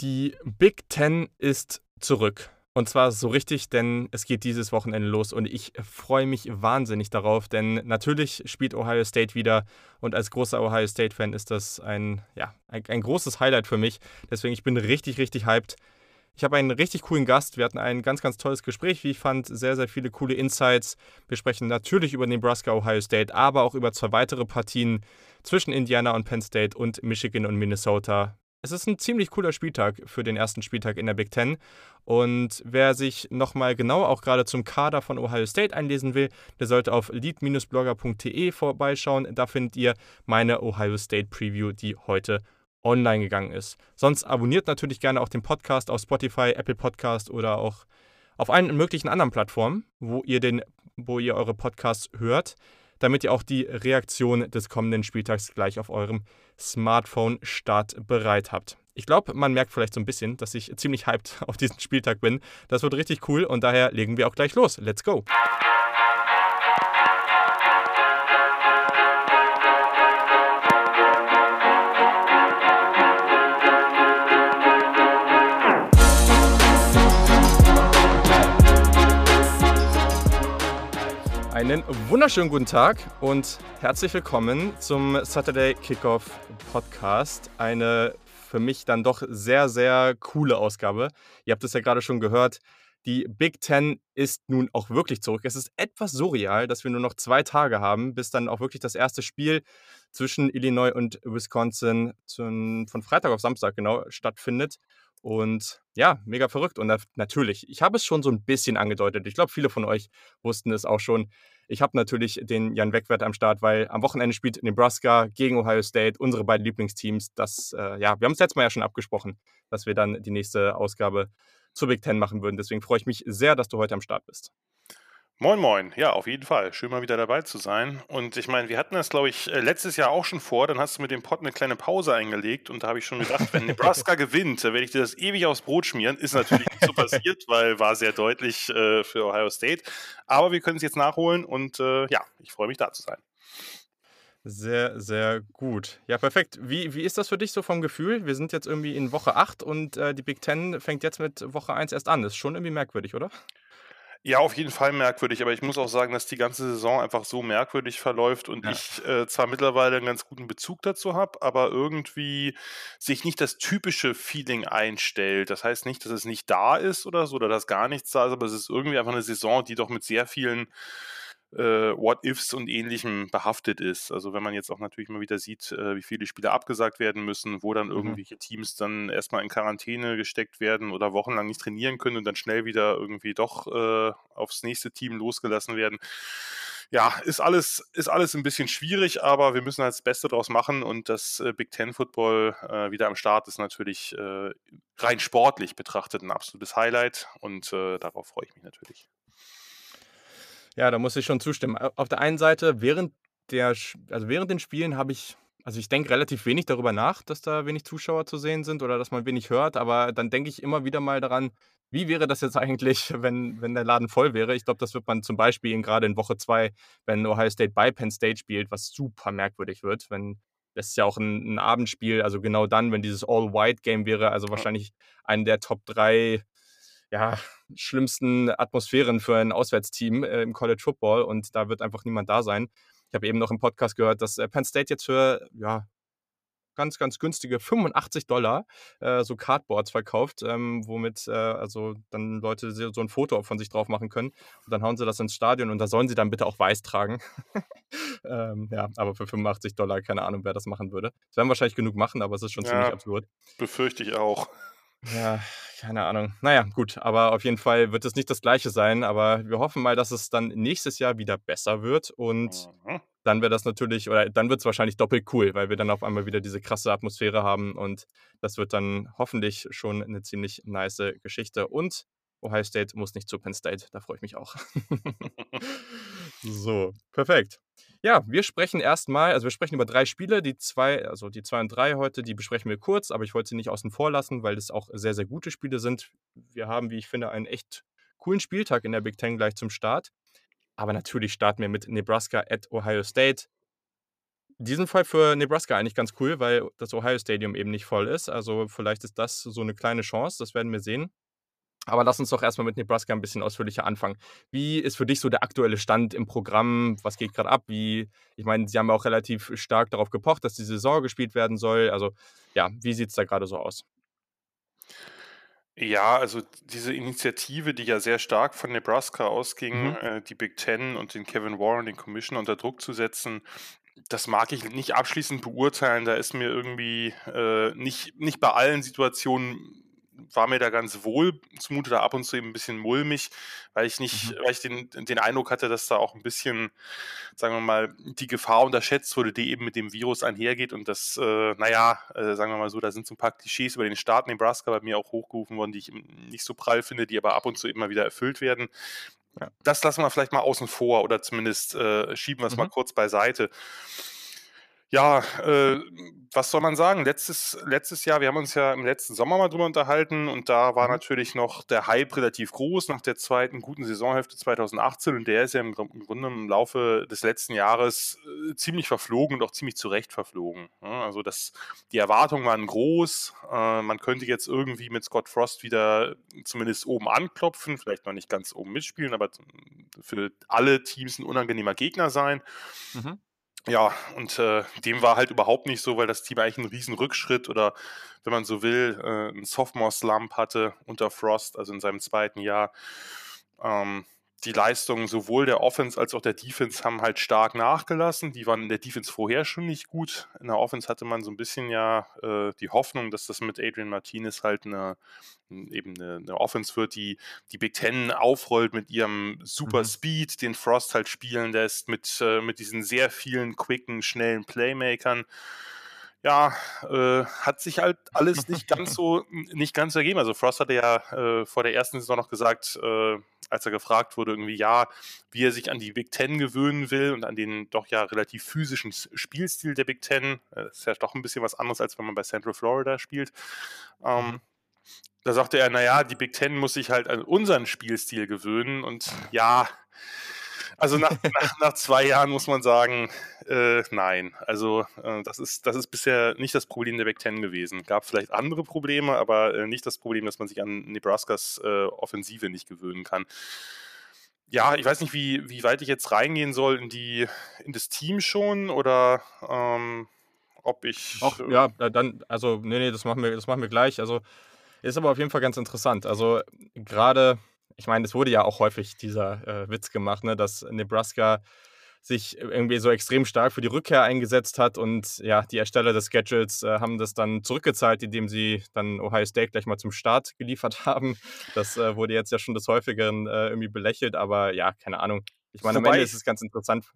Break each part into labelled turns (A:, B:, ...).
A: Die Big Ten ist zurück. Und zwar so richtig, denn es geht dieses Wochenende los und ich freue mich wahnsinnig darauf, denn natürlich spielt Ohio State wieder und als großer Ohio State-Fan ist das ein, ja, ein, ein, großes Highlight für mich. Deswegen, ich bin richtig, richtig hyped. Ich habe einen richtig coolen Gast. Wir hatten ein ganz, ganz tolles Gespräch, wie ich fand. Sehr, sehr viele coole Insights. Wir sprechen natürlich über Nebraska, Ohio State, aber auch über zwei weitere Partien zwischen Indiana und Penn State und Michigan und Minnesota. Es ist ein ziemlich cooler Spieltag für den ersten Spieltag in der Big Ten. Und wer sich nochmal genau auch gerade zum Kader von Ohio State einlesen will, der sollte auf lead-blogger.de vorbeischauen. Da findet ihr meine Ohio State Preview, die heute online gegangen ist. Sonst abonniert natürlich gerne auch den Podcast auf Spotify, Apple Podcast oder auch auf allen möglichen anderen Plattformen, wo ihr, den, wo ihr eure Podcasts hört damit ihr auch die Reaktion des kommenden Spieltags gleich auf eurem Smartphone startbereit habt. Ich glaube, man merkt vielleicht so ein bisschen, dass ich ziemlich hyped auf diesen Spieltag bin. Das wird richtig cool und daher legen wir auch gleich los. Let's go! Einen wunderschönen guten Tag und herzlich willkommen zum Saturday Kickoff Podcast. Eine für mich dann doch sehr, sehr coole Ausgabe. Ihr habt es ja gerade schon gehört. Die Big Ten ist nun auch wirklich zurück. Es ist etwas surreal, dass wir nur noch zwei Tage haben, bis dann auch wirklich das erste Spiel zwischen Illinois und Wisconsin von Freitag auf Samstag genau stattfindet. Und ja, mega verrückt. Und natürlich, ich habe es schon so ein bisschen angedeutet. Ich glaube, viele von euch wussten es auch schon. Ich habe natürlich den Jan Wegwert am Start, weil am Wochenende spielt Nebraska gegen Ohio State, unsere beiden Lieblingsteams. Das, äh, ja, wir haben es letztes Mal ja schon abgesprochen, dass wir dann die nächste Ausgabe zur Big Ten machen würden. Deswegen freue ich mich sehr, dass du heute am Start bist.
B: Moin, moin. Ja, auf jeden Fall. Schön mal wieder dabei zu sein. Und ich meine, wir hatten das, glaube ich, äh, letztes Jahr auch schon vor. Dann hast du mit dem Pod eine kleine Pause eingelegt. Und da habe ich schon gedacht, wenn Nebraska gewinnt, dann werde ich dir das ewig aufs Brot schmieren. Ist natürlich nicht so passiert, weil war sehr deutlich äh, für Ohio State. Aber wir können es jetzt nachholen. Und äh, ja, ich freue mich da zu sein.
A: Sehr, sehr gut. Ja, perfekt. Wie, wie ist das für dich so vom Gefühl? Wir sind jetzt irgendwie in Woche 8 und äh, die Big Ten fängt jetzt mit Woche 1 erst an. Das ist schon irgendwie merkwürdig, oder?
B: Ja, auf jeden Fall merkwürdig, aber ich muss auch sagen, dass die ganze Saison einfach so merkwürdig verläuft und ja. ich äh, zwar mittlerweile einen ganz guten Bezug dazu habe, aber irgendwie sich nicht das typische Feeling einstellt. Das heißt nicht, dass es nicht da ist oder so oder dass gar nichts da ist, aber es ist irgendwie einfach eine Saison, die doch mit sehr vielen äh, What-Ifs und ähnlichem behaftet ist. Also wenn man jetzt auch natürlich mal wieder sieht, äh, wie viele Spiele abgesagt werden müssen, wo dann mhm. irgendwelche Teams dann erstmal in Quarantäne gesteckt werden oder wochenlang nicht trainieren können und dann schnell wieder irgendwie doch äh, aufs nächste Team losgelassen werden. Ja, ist alles, ist alles ein bisschen schwierig, aber wir müssen halt das Beste draus machen und das äh, Big Ten Football äh, wieder am Start ist natürlich äh, rein sportlich betrachtet ein absolutes Highlight und darauf freue ich mich natürlich.
A: Ja, da muss ich schon zustimmen. Auf der einen Seite, während, der, also während den Spielen habe ich, also ich denke relativ wenig darüber nach, dass da wenig Zuschauer zu sehen sind oder dass man wenig hört, aber dann denke ich immer wieder mal daran, wie wäre das jetzt eigentlich, wenn, wenn der Laden voll wäre? Ich glaube, das wird man zum Beispiel gerade in Woche 2, wenn Ohio State bei Penn State spielt, was super merkwürdig wird, wenn das ist ja auch ein, ein Abendspiel, also genau dann, wenn dieses All-White-Game wäre, also wahrscheinlich einen der Top 3 ja, schlimmsten Atmosphären für ein Auswärtsteam äh, im College Football und da wird einfach niemand da sein. Ich habe eben noch im Podcast gehört, dass äh, Penn State jetzt für ja, ganz, ganz günstige 85 Dollar äh, so Cardboards verkauft, ähm, womit äh, also dann Leute so ein Foto von sich drauf machen können und dann hauen sie das ins Stadion und da sollen sie dann bitte auch weiß tragen. ähm, ja, aber für 85 Dollar, keine Ahnung, wer das machen würde. Das werden wahrscheinlich genug machen, aber es ist schon ja, ziemlich absurd.
B: Befürchte ich auch.
A: Ja, keine Ahnung. Naja, gut, aber auf jeden Fall wird es nicht das gleiche sein, aber wir hoffen mal, dass es dann nächstes Jahr wieder besser wird und mhm. dann wäre das natürlich, oder dann wird es wahrscheinlich doppelt cool, weil wir dann auf einmal wieder diese krasse Atmosphäre haben und das wird dann hoffentlich schon eine ziemlich nice Geschichte und Ohio State muss nicht zu Penn State, da freue ich mich auch. so, perfekt. Ja, wir sprechen erstmal, also wir sprechen über drei Spiele, die zwei, also die zwei und drei heute, die besprechen wir kurz, aber ich wollte sie nicht außen vor lassen, weil das auch sehr, sehr gute Spiele sind. Wir haben, wie ich finde, einen echt coolen Spieltag in der Big Ten gleich zum Start. Aber natürlich starten wir mit Nebraska at Ohio State. diesen Fall für Nebraska eigentlich ganz cool, weil das Ohio Stadium eben nicht voll ist. Also vielleicht ist das so eine kleine Chance, das werden wir sehen. Aber lass uns doch erstmal mit Nebraska ein bisschen ausführlicher anfangen. Wie ist für dich so der aktuelle Stand im Programm? Was geht gerade ab? Wie, ich meine, sie haben auch relativ stark darauf gepocht, dass die Saison gespielt werden soll. Also, ja, wie sieht es da gerade so aus?
B: Ja, also diese Initiative, die ja sehr stark von Nebraska ausging,
A: Mhm.
B: äh, die Big Ten und den Kevin Warren, den Commissioner, unter Druck zu setzen, das mag ich nicht abschließend beurteilen. Da ist mir irgendwie äh, nicht, nicht bei allen Situationen war mir da ganz wohl zumute, da ab und zu eben ein bisschen mulmig, weil ich nicht,
A: Mhm.
B: weil ich den, den Eindruck hatte, dass da auch ein bisschen, sagen wir mal, die Gefahr unterschätzt wurde, die eben mit dem Virus einhergeht und das, äh, naja, äh, sagen wir mal so, da sind so ein paar Klischees über den Staat Nebraska bei mir auch hochgerufen worden, die ich nicht so prall finde, die aber ab und zu immer wieder erfüllt werden.
A: Ja.
B: Das lassen wir vielleicht mal außen vor oder zumindest äh, schieben wir es mal
A: Mhm.
B: kurz beiseite. Ja, äh, was soll man sagen? Letztes, letztes Jahr, wir haben uns ja im letzten Sommer mal drüber unterhalten und da war
A: Mhm.
B: natürlich noch der Hype relativ groß nach der zweiten guten Saisonhälfte 2018 und der ist ja im, im Grunde im Laufe des letzten Jahres äh, ziemlich verflogen und auch ziemlich zu Recht verflogen. Ja, also das, die Erwartungen waren groß. Äh, man könnte jetzt irgendwie mit Scott Frost wieder zumindest oben anklopfen, vielleicht noch nicht ganz oben mitspielen, aber für alle Teams ein unangenehmer Gegner sein.
A: Mhm.
B: Ja, und äh, dem war halt überhaupt nicht so, weil das Team eigentlich einen riesen Rückschritt oder, wenn man so will, äh, einen Sophomore-Slump hatte unter Frost, also in seinem zweiten Jahr. Ähm, die Leistungen sowohl der Offense als auch der Defense haben halt stark nachgelassen. Die waren in der Defense vorher schon nicht gut. In der Offense hatte man so ein bisschen ja äh, die Hoffnung, dass das mit Adrian Martinez halt eine, eben eine, eine Offense wird, die die Big Ten aufrollt mit ihrem super
A: Mhm.
B: Speed, den Frost halt spielen lässt, mit, äh, mit diesen sehr vielen quicken, schnellen Playmakern. Ja, äh, hat sich halt alles nicht ganz so nicht ganz so ergeben. Also Frost hatte ja äh, vor der ersten Saison noch gesagt, äh, als er gefragt wurde, irgendwie ja, wie er sich an die Big Ten gewöhnen will und an den doch ja relativ physischen Spielstil der Big Ten. Äh, Das ist ja doch ein bisschen was anderes, als wenn man bei Central Florida spielt. Ähm,
A: Mhm.
B: da sagte er, naja, die Big Ten muss sich halt an unseren Spielstil gewöhnen und ja, also nach, nach, nach zwei Jahren muss man sagen, äh, nein. Also äh, das, ist, das ist bisher nicht das Problem der Big Ten gewesen. Gab vielleicht andere Probleme, aber äh, nicht das Problem, dass man sich an Nebraskas äh, Offensive nicht gewöhnen kann. Ja, ich weiß nicht, wie, wie weit ich jetzt reingehen soll in, die, in das Team schon oder ähm, ob ich.
A: Ach
B: äh,
A: ja, da- dann, also, nee, nee, das machen wir, das machen wir gleich. Also, ist aber auf jeden Fall ganz interessant. Also, gerade, ich meine, es wurde ja auch häufig dieser äh, Witz gemacht, ne, dass Nebraska sich irgendwie so extrem stark für die Rückkehr eingesetzt hat und ja, die Ersteller des Schedules äh, haben das dann zurückgezahlt, indem sie dann Ohio State gleich mal zum Start geliefert haben. Das äh, wurde jetzt ja schon des Häufigeren äh, irgendwie belächelt, aber ja, keine Ahnung. Ich meine, am Ende ist es ganz interessant,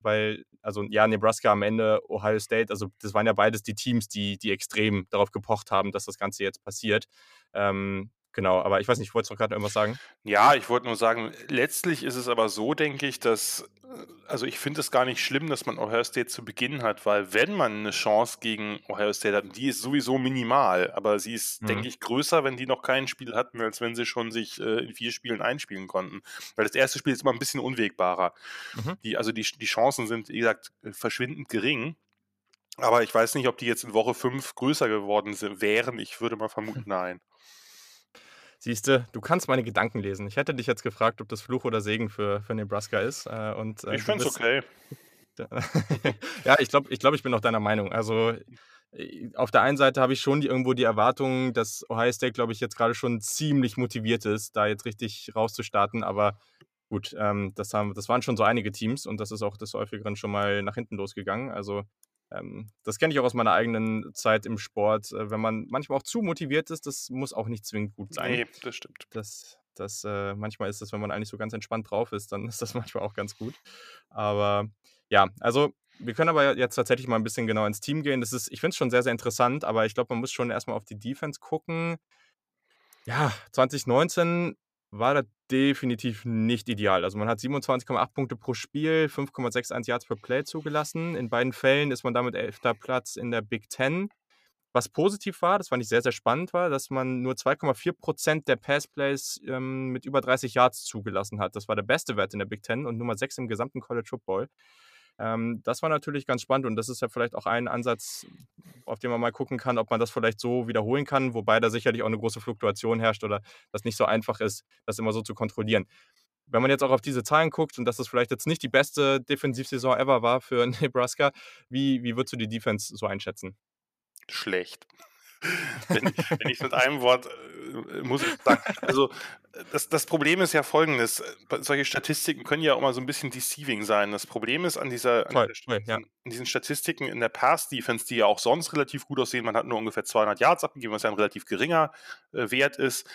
A: weil, also ja, Nebraska am Ende, Ohio State, also das waren ja beides die Teams, die, die extrem darauf gepocht haben, dass das Ganze jetzt passiert. Ähm, genau, aber ich weiß nicht, wolltest du noch gerade irgendwas sagen?
B: Ja, ich wollte nur sagen, letztlich ist es aber so, denke ich, dass, äh, also ich finde es gar nicht schlimm, dass man Ohio State zu Beginn hat, weil wenn man eine Chance gegen Ohio State hat, die ist sowieso minimal, aber sie ist,
A: Mhm.
B: denke ich, größer, wenn die noch kein Spiel hatten, als wenn sie schon sich äh, in vier Spielen einspielen konnten. Weil das erste Spiel ist immer ein bisschen unwegbarer.
A: Mhm.
B: Die, also die, die Chancen sind, wie gesagt, verschwindend gering. Aber ich weiß nicht, ob die jetzt in Woche fünf größer geworden sind, wären. Ich würde mal vermuten, nein.
A: Siehst du, du kannst meine Gedanken lesen. Ich hätte dich jetzt gefragt, ob das Fluch oder Segen für, für Nebraska ist. Äh, und, äh,
B: Ich finde es okay.
A: ja, ich glaube, ich, glaub, ich bin auch deiner Meinung. Also äh, auf der einen Seite habe ich schon die, irgendwo die Erwartung, dass Ohio State, glaube ich, jetzt gerade schon ziemlich motiviert ist, da jetzt richtig rauszustarten. Aber gut, ähm, das, haben, das waren schon so einige Teams und das ist auch des Häufigeren schon mal nach hinten losgegangen. Also ähm, das kenne ich auch aus meiner eigenen Zeit im Sport. Äh, wenn man manchmal auch zu motiviert ist, das muss auch nicht zwingend gut sein
B: Nee, das stimmt.
A: das, das äh, manchmal ist es, wenn man eigentlich so ganz entspannt drauf ist, dann ist das manchmal auch ganz gut. Aber ja, also wir können aber jetzt tatsächlich mal ein bisschen genau ins Team gehen. Das ist, ich finde es schon sehr, sehr interessant, aber ich glaube, man muss schon erstmal auf die Defense gucken. Ja, 2019 war das definitiv nicht ideal. Also man hat 27,8 Punkte pro Spiel, 5,61 Yards per Play zugelassen. In beiden Fällen ist man damit 11. Platz in der Big Ten. Was positiv war, das fand ich sehr, sehr spannend, war, dass man nur 2,4 Prozent der Passplays ähm, mit über 30 Yards zugelassen hat. Das war der beste Wert in der Big Ten und Nummer 6 im gesamten College Football. Ähm, das war natürlich ganz spannend und das ist ja vielleicht auch ein Ansatz, auf den man mal gucken kann, ob man das vielleicht so wiederholen kann, wobei da sicherlich auch eine große Fluktuation herrscht oder das nicht so einfach ist, das immer so zu kontrollieren. Wenn man jetzt auch auf diese Zahlen guckt und dass das vielleicht jetzt nicht die beste Defensivsaison ever war für Nebraska, wie, wie würdest du die Defense so einschätzen?
B: Schlecht. wenn, wenn ich mit einem Wort äh, muss ich sagen. Also das, das Problem ist ja folgendes: Solche Statistiken können ja auch mal so ein bisschen deceiving sein. Das Problem ist an dieser, an,
A: Voll,
B: dieser,
A: ja.
B: an diesen Statistiken in der Pass-Defense, die ja auch sonst relativ gut aussehen, man hat nur ungefähr 200 Yards abgegeben, was ja ein relativ geringer äh, Wert ist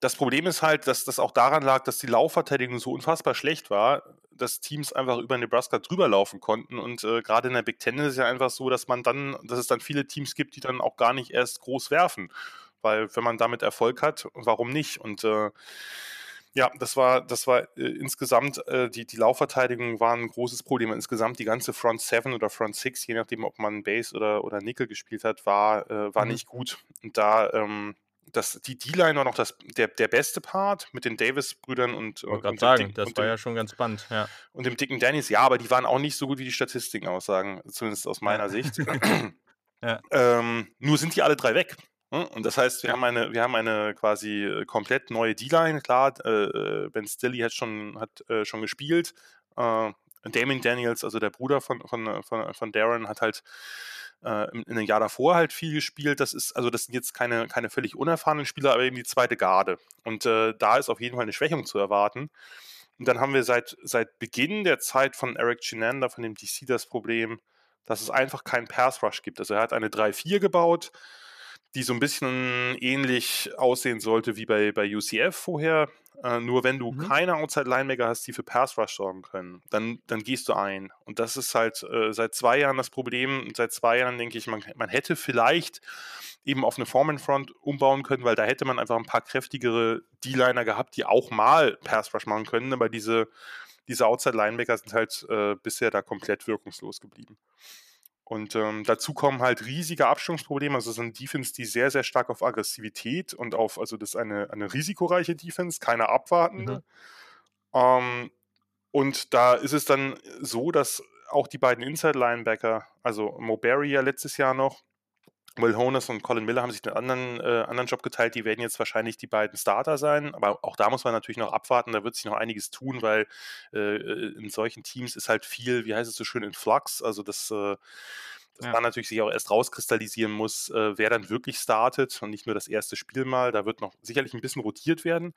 B: das Problem ist halt, dass das auch daran lag, dass die Laufverteidigung so unfassbar schlecht war, dass Teams einfach über Nebraska drüber laufen konnten. Und äh, gerade in der Big Ten ist es ja einfach so, dass man dann, dass es dann viele Teams gibt, die dann auch gar nicht erst groß werfen. Weil wenn man damit Erfolg hat, warum nicht? Und äh, ja, das war, das war äh, insgesamt, äh, die, die Laufverteidigung war ein großes Problem. Insgesamt die ganze Front 7 oder Front 6, je nachdem, ob man Base oder, oder Nickel gespielt hat, war, äh, war mhm. nicht gut. Und da, ähm, das, die D-Line war noch das, der, der beste Part mit den Davis-Brüdern und.
A: Ich wollte gerade sagen, Dick, das war dem, ja schon ganz spannend. Ja.
B: Und dem dicken Dennis, ja, aber die waren auch nicht so gut, wie die Statistiken aussagen, zumindest aus meiner ja. Sicht. ja. ähm, nur sind die alle drei weg. Ne? Und das heißt, wir, haben eine, wir haben eine quasi äh, komplett neue D-Line. Klar, äh, Ben Stilly hat schon, hat, äh, schon gespielt. Äh, Damon Daniels, also der Bruder von, von, von, von Darren, hat halt in, einem Jahr davor halt viel gespielt. Das ist, also das sind jetzt keine, keine völlig unerfahrenen Spieler, aber eben die zweite Garde. Und da ist auf jeden Fall eine Schwächung zu erwarten. Und dann haben wir seit, seit Beginn der Zeit von Eric Chinander, von dem DC, das Problem, dass es einfach keinen Pass Rush gibt. Also er hat eine 3-4 gebaut, die so ein bisschen ähnlich aussehen sollte wie bei, bei UCF vorher. Äh, nur wenn du mhm. keine Outside-Linebacker hast, die für Pass-Rush sorgen können, dann, dann gehst du ein. Und das ist halt äh, seit zwei Jahren das Problem. Und seit zwei Jahren denke ich, man, man hätte vielleicht eben auf eine Foreman-Front umbauen können, weil da hätte man einfach ein paar kräftigere D-Liner gehabt, die auch mal Pass-Rush machen können. Aber diese, diese Outside-Linebacker sind halt äh, bisher da komplett wirkungslos geblieben. Und ähm, dazu kommen halt riesige Abstimmungsprobleme. Also es eine Defense, die sehr, sehr stark auf Aggressivität und auf, also das ist eine, eine risikoreiche Defense, keine abwartende. Mhm. Ähm, und da ist es dann so, dass auch die beiden Inside-Linebacker, also Moberry ja letztes Jahr noch, Will Honus und Colin Miller haben sich einen anderen, äh, anderen Job geteilt. Die werden jetzt wahrscheinlich die beiden Starter sein. Aber auch da muss man natürlich noch abwarten. Da wird sich noch einiges tun, weil äh, in solchen Teams ist halt viel, wie heißt es so schön, in Flux. Also das, äh, das ja. dann natürlich sich auch erst rauskristallisieren muss, äh, wer dann wirklich startet und nicht nur das erste Spiel mal. Da wird noch sicherlich ein bisschen rotiert werden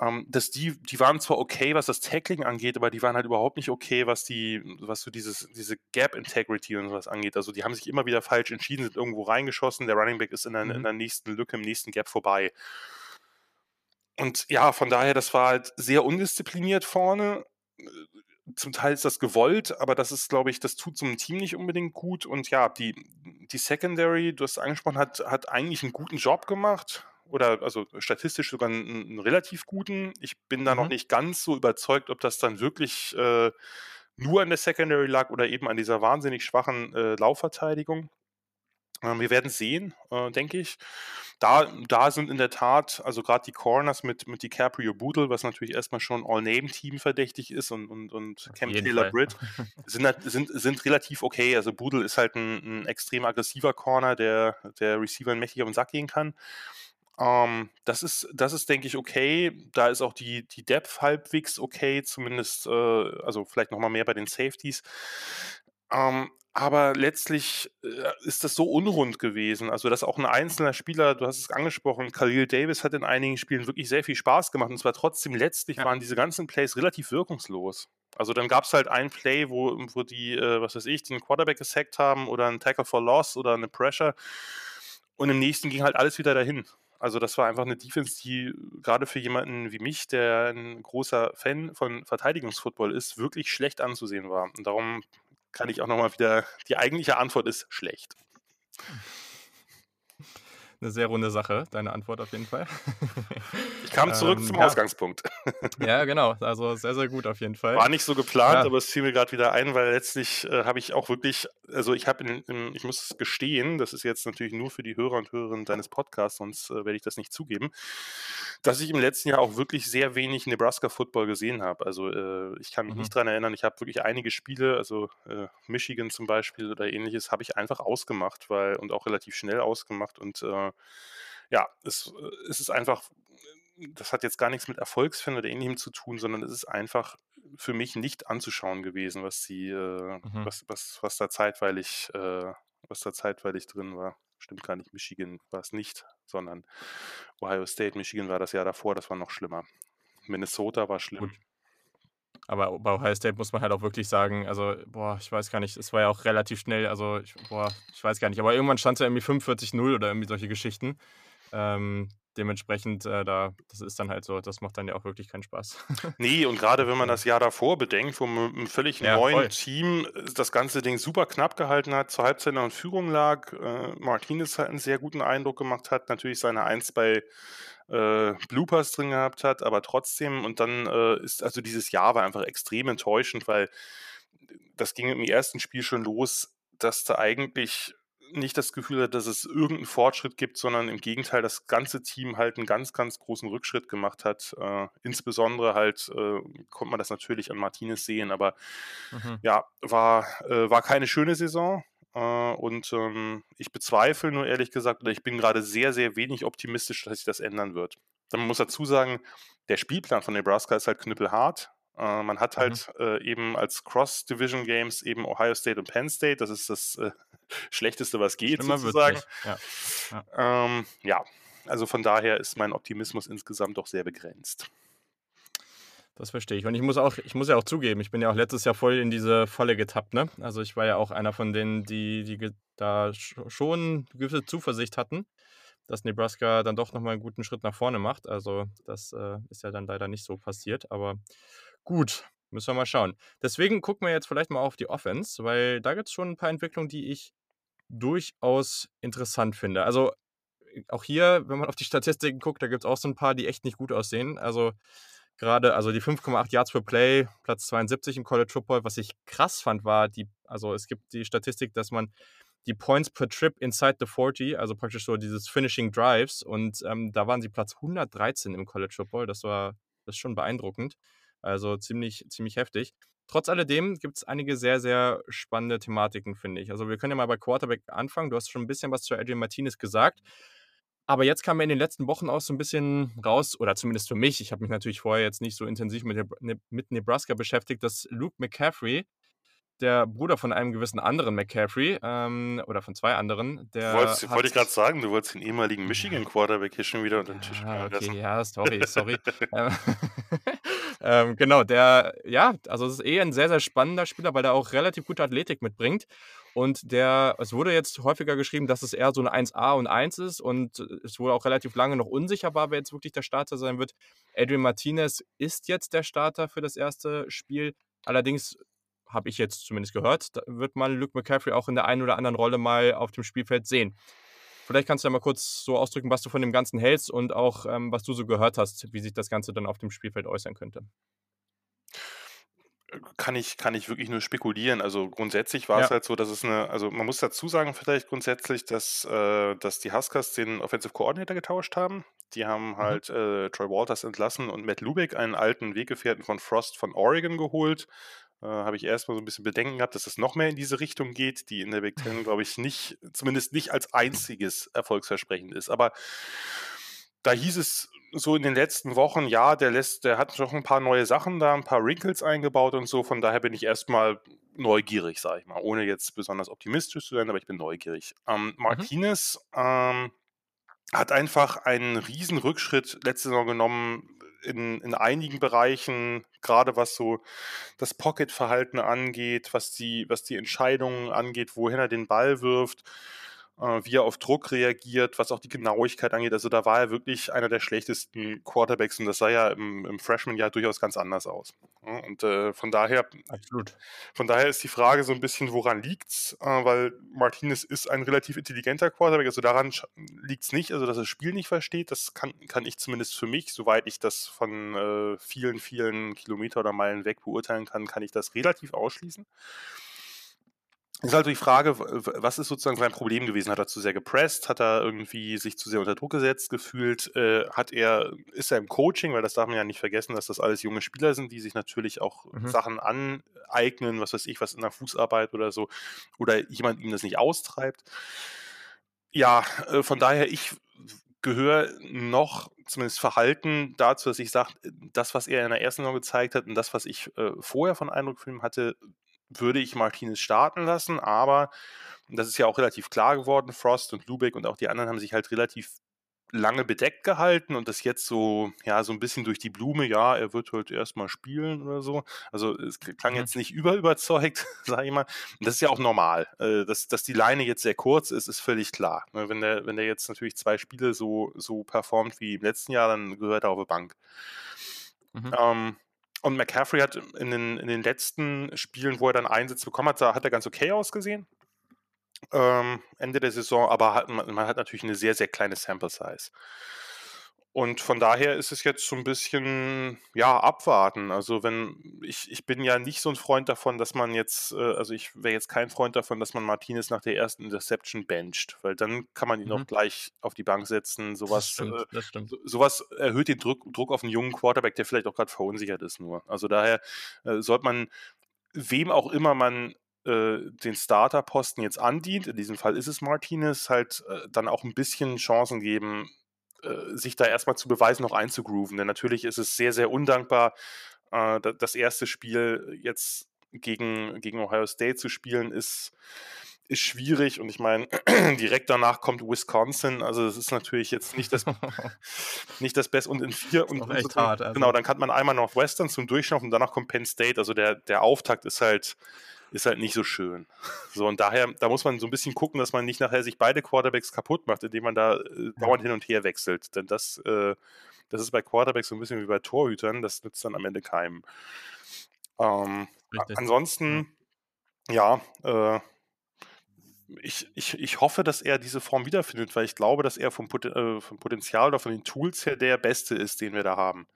B: ähm, dass die, die waren zwar okay, was das Tackling angeht, aber die waren halt überhaupt nicht okay, was die, was so dieses, diese Gap Integrity und sowas angeht. Also die haben sich immer wieder falsch entschieden, sind irgendwo reingeschossen, der Running Back ist in der, mhm. in der nächsten Lücke, im nächsten Gap vorbei. Und ja, von daher, das war halt sehr undiszipliniert vorne. Zum Teil ist das gewollt, aber das ist, glaube ich, das tut so einem Team nicht unbedingt gut. Und ja, die, die Secondary, du hast angesprochen, hat, hat eigentlich einen guten Job gemacht oder also statistisch sogar einen, einen relativ guten. Ich bin da mhm. noch nicht ganz so überzeugt, ob das dann wirklich äh, nur an der Secondary lag oder eben an dieser wahnsinnig schwachen äh, Laufverteidigung. Äh, wir werden sehen, äh, denke ich. Da, da sind in der Tat, also gerade die Corners mit, mit DiCaprio Boodle, was natürlich erstmal schon All-Name-Team verdächtig ist und, und, und Cam Taylor Britt, sind, sind, sind relativ okay. Also Boodle ist halt ein, ein extrem aggressiver Corner, der, der Receiver mächtig auf den Sack gehen kann. Ähm, das ist, das ist, denke ich, okay. Da ist auch die, die Depth halbwegs okay, zumindest, äh, also vielleicht nochmal mehr bei den Safeties. Ähm, aber letztlich äh, ist das so unrund gewesen. Also, dass auch ein einzelner Spieler, du hast es angesprochen, Khalil Davis hat in einigen Spielen wirklich sehr viel Spaß gemacht. Und zwar trotzdem letztlich ja. waren diese ganzen Plays relativ wirkungslos. Also dann gab es halt ein Play, wo, wo die, äh, was weiß ich, den Quarterback gesackt haben oder einen Tackle for Loss oder eine Pressure. Und im nächsten ging halt alles wieder dahin. Also das war einfach eine Defense, die gerade für jemanden wie mich, der ein großer Fan von Verteidigungsfootball ist, wirklich schlecht anzusehen war. Und darum kann ich auch nochmal wieder, die eigentliche Antwort ist schlecht.
A: Eine sehr runde Sache, deine Antwort auf jeden Fall.
B: Ich kam zurück ähm, zum ja. Ausgangspunkt.
A: Ja, genau. Also sehr, sehr gut auf jeden Fall.
B: War nicht so geplant, ja. aber es fiel mir gerade wieder ein, weil letztlich äh, habe ich auch wirklich, also ich habe, ich muss gestehen, das ist jetzt natürlich nur für die Hörer und Hörerinnen deines Podcasts, sonst äh, werde ich das nicht zugeben, dass ich im letzten Jahr auch wirklich sehr wenig Nebraska Football gesehen habe. Also äh, ich kann mich mhm. nicht daran erinnern, ich habe wirklich einige Spiele, also äh, Michigan zum Beispiel oder ähnliches, habe ich einfach ausgemacht, weil und auch relativ schnell ausgemacht und äh, ja, es, es ist einfach das hat jetzt gar nichts mit Erfolgsfan oder ähnlichem zu tun, sondern es ist einfach für mich nicht anzuschauen gewesen, was sie, äh, mhm. was, was, was da zeitweilig, äh, was da zeitweilig drin war. Stimmt gar nicht, Michigan war es nicht, sondern Ohio State, Michigan war das Jahr davor, das war noch schlimmer. Minnesota war schlimm. Gut.
A: Aber bei Ohio State muss man halt auch wirklich sagen, also, boah, ich weiß gar nicht, es war ja auch relativ schnell, also, ich, boah, ich weiß gar nicht, aber irgendwann stand es ja irgendwie 45-0 oder irgendwie solche Geschichten. Ähm, dementsprechend, äh, da, das ist dann halt so, das macht dann ja auch wirklich keinen Spaß.
B: Nee, und gerade wenn man das Jahr davor bedenkt, wo man mit einem völlig ja, neuen voll. Team äh, das ganze Ding super knapp gehalten hat, zur Halbzeit noch in Führung lag, äh, Martinez halt einen sehr guten Eindruck gemacht hat, natürlich seine Eins bei äh, Bloopers drin gehabt hat, aber trotzdem, und dann äh, ist, also dieses Jahr war einfach extrem enttäuschend, weil das ging im ersten Spiel schon los, dass da eigentlich nicht das Gefühl hat, dass es irgendeinen Fortschritt gibt, sondern im Gegenteil, das ganze Team halt einen ganz, ganz großen Rückschritt gemacht hat. Äh, insbesondere halt äh, konnte man das natürlich an Martinez sehen, aber mhm. ja, war, äh, war keine schöne Saison. Äh, und ähm, ich bezweifle nur ehrlich gesagt, oder ich bin gerade sehr, sehr wenig optimistisch, dass sich das ändern wird. Dann muss dazu sagen, der Spielplan von Nebraska ist halt knüppelhart. Äh, man hat mhm. halt mhm. äh, eben als Cross-Division Games eben Ohio State und Penn State. Das ist das äh, Schlechteste, was geht, Schlimmer sozusagen. Ja. Ja. Ähm, ja, also von daher ist mein Optimismus insgesamt doch sehr begrenzt.
A: Das verstehe ich. Und ich muss auch, ich muss ja auch zugeben, ich bin ja auch letztes Jahr voll in diese Falle getappt, ne? Also ich war ja auch einer von denen, die, die da schon gewisse Zuversicht hatten, dass Nebraska dann doch nochmal einen guten Schritt nach vorne macht. Also das äh, ist ja dann leider nicht so passiert. Aber Gut, müssen wir mal schauen. Deswegen gucken wir jetzt vielleicht mal auf die Offense, weil da gibt es schon ein paar Entwicklungen, die ich durchaus interessant finde. Also äh, auch hier, wenn man auf die Statistiken guckt, da gibt es auch so ein paar, die echt nicht gut aussehen. Also gerade, also die 5,8 Yards per Play, Platz 72 im College Football. Was ich krass fand, war die, also es gibt die Statistik, dass man die Points per Trip inside the 40, also praktisch so dieses Finishing Drives und ähm, da waren sie Platz 113 im College Football. Das war das ist schon beeindruckend. Also ziemlich, ziemlich heftig. Trotz alledem gibt es einige sehr, sehr spannende Thematiken, finde ich. Also wir können ja mal bei Quarterback anfangen. Du hast schon ein bisschen was zu Adrian Martinez gesagt. Aber jetzt kam er in den letzten Wochen auch so ein bisschen raus, oder zumindest für mich, ich habe mich natürlich vorher jetzt nicht so intensiv mit, mit Nebraska beschäftigt, dass Luke McCaffrey der Bruder von einem gewissen anderen McCaffrey ähm, oder von zwei anderen. Der
B: Wolltest, wollte ich gerade sagen, du wolltest den ehemaligen Michigan Quarterback hier schon wieder unter den Tisch
A: ah, okay, Ja, sorry, sorry. Ähm, genau, der, ja, also es ist eh ein sehr, sehr spannender Spieler, weil er auch relativ gute Athletik mitbringt. Und der, es wurde jetzt häufiger geschrieben, dass es eher so eine 1A und 1 ist und es wurde auch relativ lange noch unsicher war, wer jetzt wirklich der Starter sein wird. Adrian Martinez ist jetzt der Starter für das erste Spiel. Allerdings habe ich jetzt zumindest gehört, wird man Luke McCaffrey auch in der einen oder anderen Rolle mal auf dem Spielfeld sehen. Vielleicht kannst du ja mal kurz so ausdrücken, was du von dem Ganzen hältst und auch, ähm, was du so gehört hast, wie sich das Ganze dann auf dem Spielfeld äußern könnte.
B: Kann ich, kann ich wirklich nur spekulieren. Also grundsätzlich war ja. es halt so, dass es eine, also man muss dazu sagen, vielleicht grundsätzlich, dass, äh, dass die Huskers den Offensive Coordinator getauscht haben. Die haben mhm. halt mhm. äh, Troy Walters entlassen und Matt Lubeck, einen alten Weggefährten von Frost von Oregon, geholt äh, habe ich erstmal so ein bisschen Bedenken gehabt, dass es noch mehr in diese Richtung geht, die in der Big Ten, glaube ich, nicht, zumindest nicht als einziges erfolgsversprechend ist. Aber da hieß es so in den letzten Wochen, ja, der lässt, der hat noch ein paar neue Sachen da, ein paar Wrinkles eingebaut und so. Von daher bin ich erstmal neugierig, sage ich mal, ohne jetzt besonders optimistisch zu sein, aber ich bin neugierig. Ähm, mhm. Martinez mhm. ähm, hat einfach einen riesen Rückschritt letzte Saison genommen, in, in einigen Bereichen, gerade was so das Pocket-Verhalten angeht, was die, was die Entscheidungen angeht, wohin er den Ball wirft. Äh, wie er auf Druck reagiert, was auch die Genauigkeit angeht. Also da war er wirklich einer der schlechtesten Quarterbacks und das sah ja im, im Freshman-Jahr durchaus ganz anders aus. Und äh, von daher,
A: Absolut.
B: Von daher ist die Frage so ein bisschen, woran liegt's? Äh, weil Martinez ist ein relativ intelligenter Quarterback, also daran liegt es nicht, also dass er das Spiel nicht versteht. Das kann, kann ich zumindest für mich, soweit ich das von äh, vielen, vielen Kilometer oder Meilen weg beurteilen kann, kann ich das relativ ausschließen. Ist halt die Frage, was ist sozusagen sein Problem gewesen? Hat er zu sehr gepresst? Hat er irgendwie sich zu sehr unter Druck gesetzt gefühlt? Äh, hat er, ist er im Coaching? Weil das darf man ja nicht vergessen, dass das alles junge Spieler sind, die sich natürlich auch mhm. Sachen aneignen, was weiß ich, was in der Fußarbeit oder so, oder jemand ihm das nicht austreibt. Ja, äh, von daher, ich gehöre noch zumindest Verhalten dazu, dass ich sage, das, was er in der ersten Saison gezeigt hat und das, was ich äh, vorher von Eindruck von ihm hatte, würde ich Martinez starten lassen, aber das ist ja auch relativ klar geworden, Frost und Lubeck und auch die anderen haben sich halt relativ lange bedeckt gehalten und das jetzt so, ja, so ein bisschen durch die Blume, ja, er wird halt erstmal spielen oder so. Also es klang mhm. jetzt nicht überüberzeugt, sage ich mal. Und das ist ja auch normal. Äh, dass, dass die Leine jetzt sehr kurz ist, ist völlig klar. Ne, wenn der, wenn der jetzt natürlich zwei Spiele so, so performt wie im letzten Jahr, dann gehört er auf die Bank. Mhm. Ähm, und McCaffrey hat in den, in den letzten Spielen, wo er dann Einsatz bekommen hat, hat er ganz okay ausgesehen. Ähm, Ende der Saison, aber hat, man, man, hat natürlich eine sehr, sehr kleine Sample Size. Und von daher ist es jetzt so ein bisschen, ja, abwarten. Also wenn, ich, ich bin ja nicht so ein Freund davon, dass man jetzt, äh, also ich wäre jetzt kein Freund davon, dass man Martinez nach der ersten Interception bencht, weil dann kann man ihn mhm. auch gleich auf die Bank setzen. Sowas, das stimmt, äh, das stimmt. sowas erhöht den Druck, Druck auf einen jungen Quarterback, der vielleicht auch gerade verunsichert ist nur. Also daher äh, sollte man, wem auch immer man äh, den Starterposten jetzt andient, in diesem Fall ist es Martinez, halt äh, dann auch ein bisschen Chancen geben, äh, sich da erstmal zu beweisen, noch einzugrooven. Denn natürlich ist es sehr, sehr undankbar, äh, das erste Spiel jetzt gegen, gegen Ohio State zu spielen, ist, ist schwierig. Und ich meine, direkt danach kommt Wisconsin. Also das ist natürlich jetzt nicht das, nicht das Beste. Und in vier und, und
A: echt hart,
B: also. genau, dann kann man einmal noch Western zum Durchschnaufen und danach kommt Penn State. Also der, der Auftakt ist halt ist halt nicht so schön. So, und daher, da muss man so ein bisschen gucken, dass man nicht nachher sich beide Quarterbacks kaputt macht, indem man da äh, dauernd hin und her wechselt. Denn das, äh, das ist bei Quarterbacks so ein bisschen wie bei Torhütern, das nützt dann am Ende keinem. Ähm, ansonsten, ja, äh, ich, ich, ich hoffe, dass er diese Form wiederfindet, weil ich glaube, dass er vom, Pot äh, vom Potenzial oder von den Tools her der Beste ist, den wir da haben.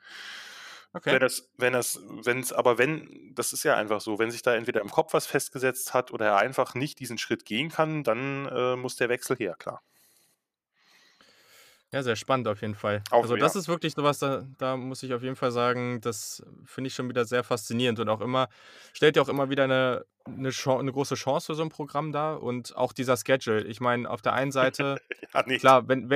B: Okay. Wenn das, wenn das, wenn es, aber wenn, das ist ja einfach so, wenn sich da entweder im Kopf was festgesetzt hat oder er einfach nicht diesen Schritt gehen kann, dann äh, muss der Wechsel her, klar.
A: Ja, sehr spannend auf jeden Fall. Auch, also das ja. ist wirklich sowas, da, da muss ich auf jeden Fall sagen, das finde ich schon wieder sehr faszinierend und auch immer, stellt ja auch immer wieder eine, eine, Chance, eine große Chance für so ein Programm dar und auch dieser Schedule. Ich meine, auf der einen Seite, ja, klar, wenn,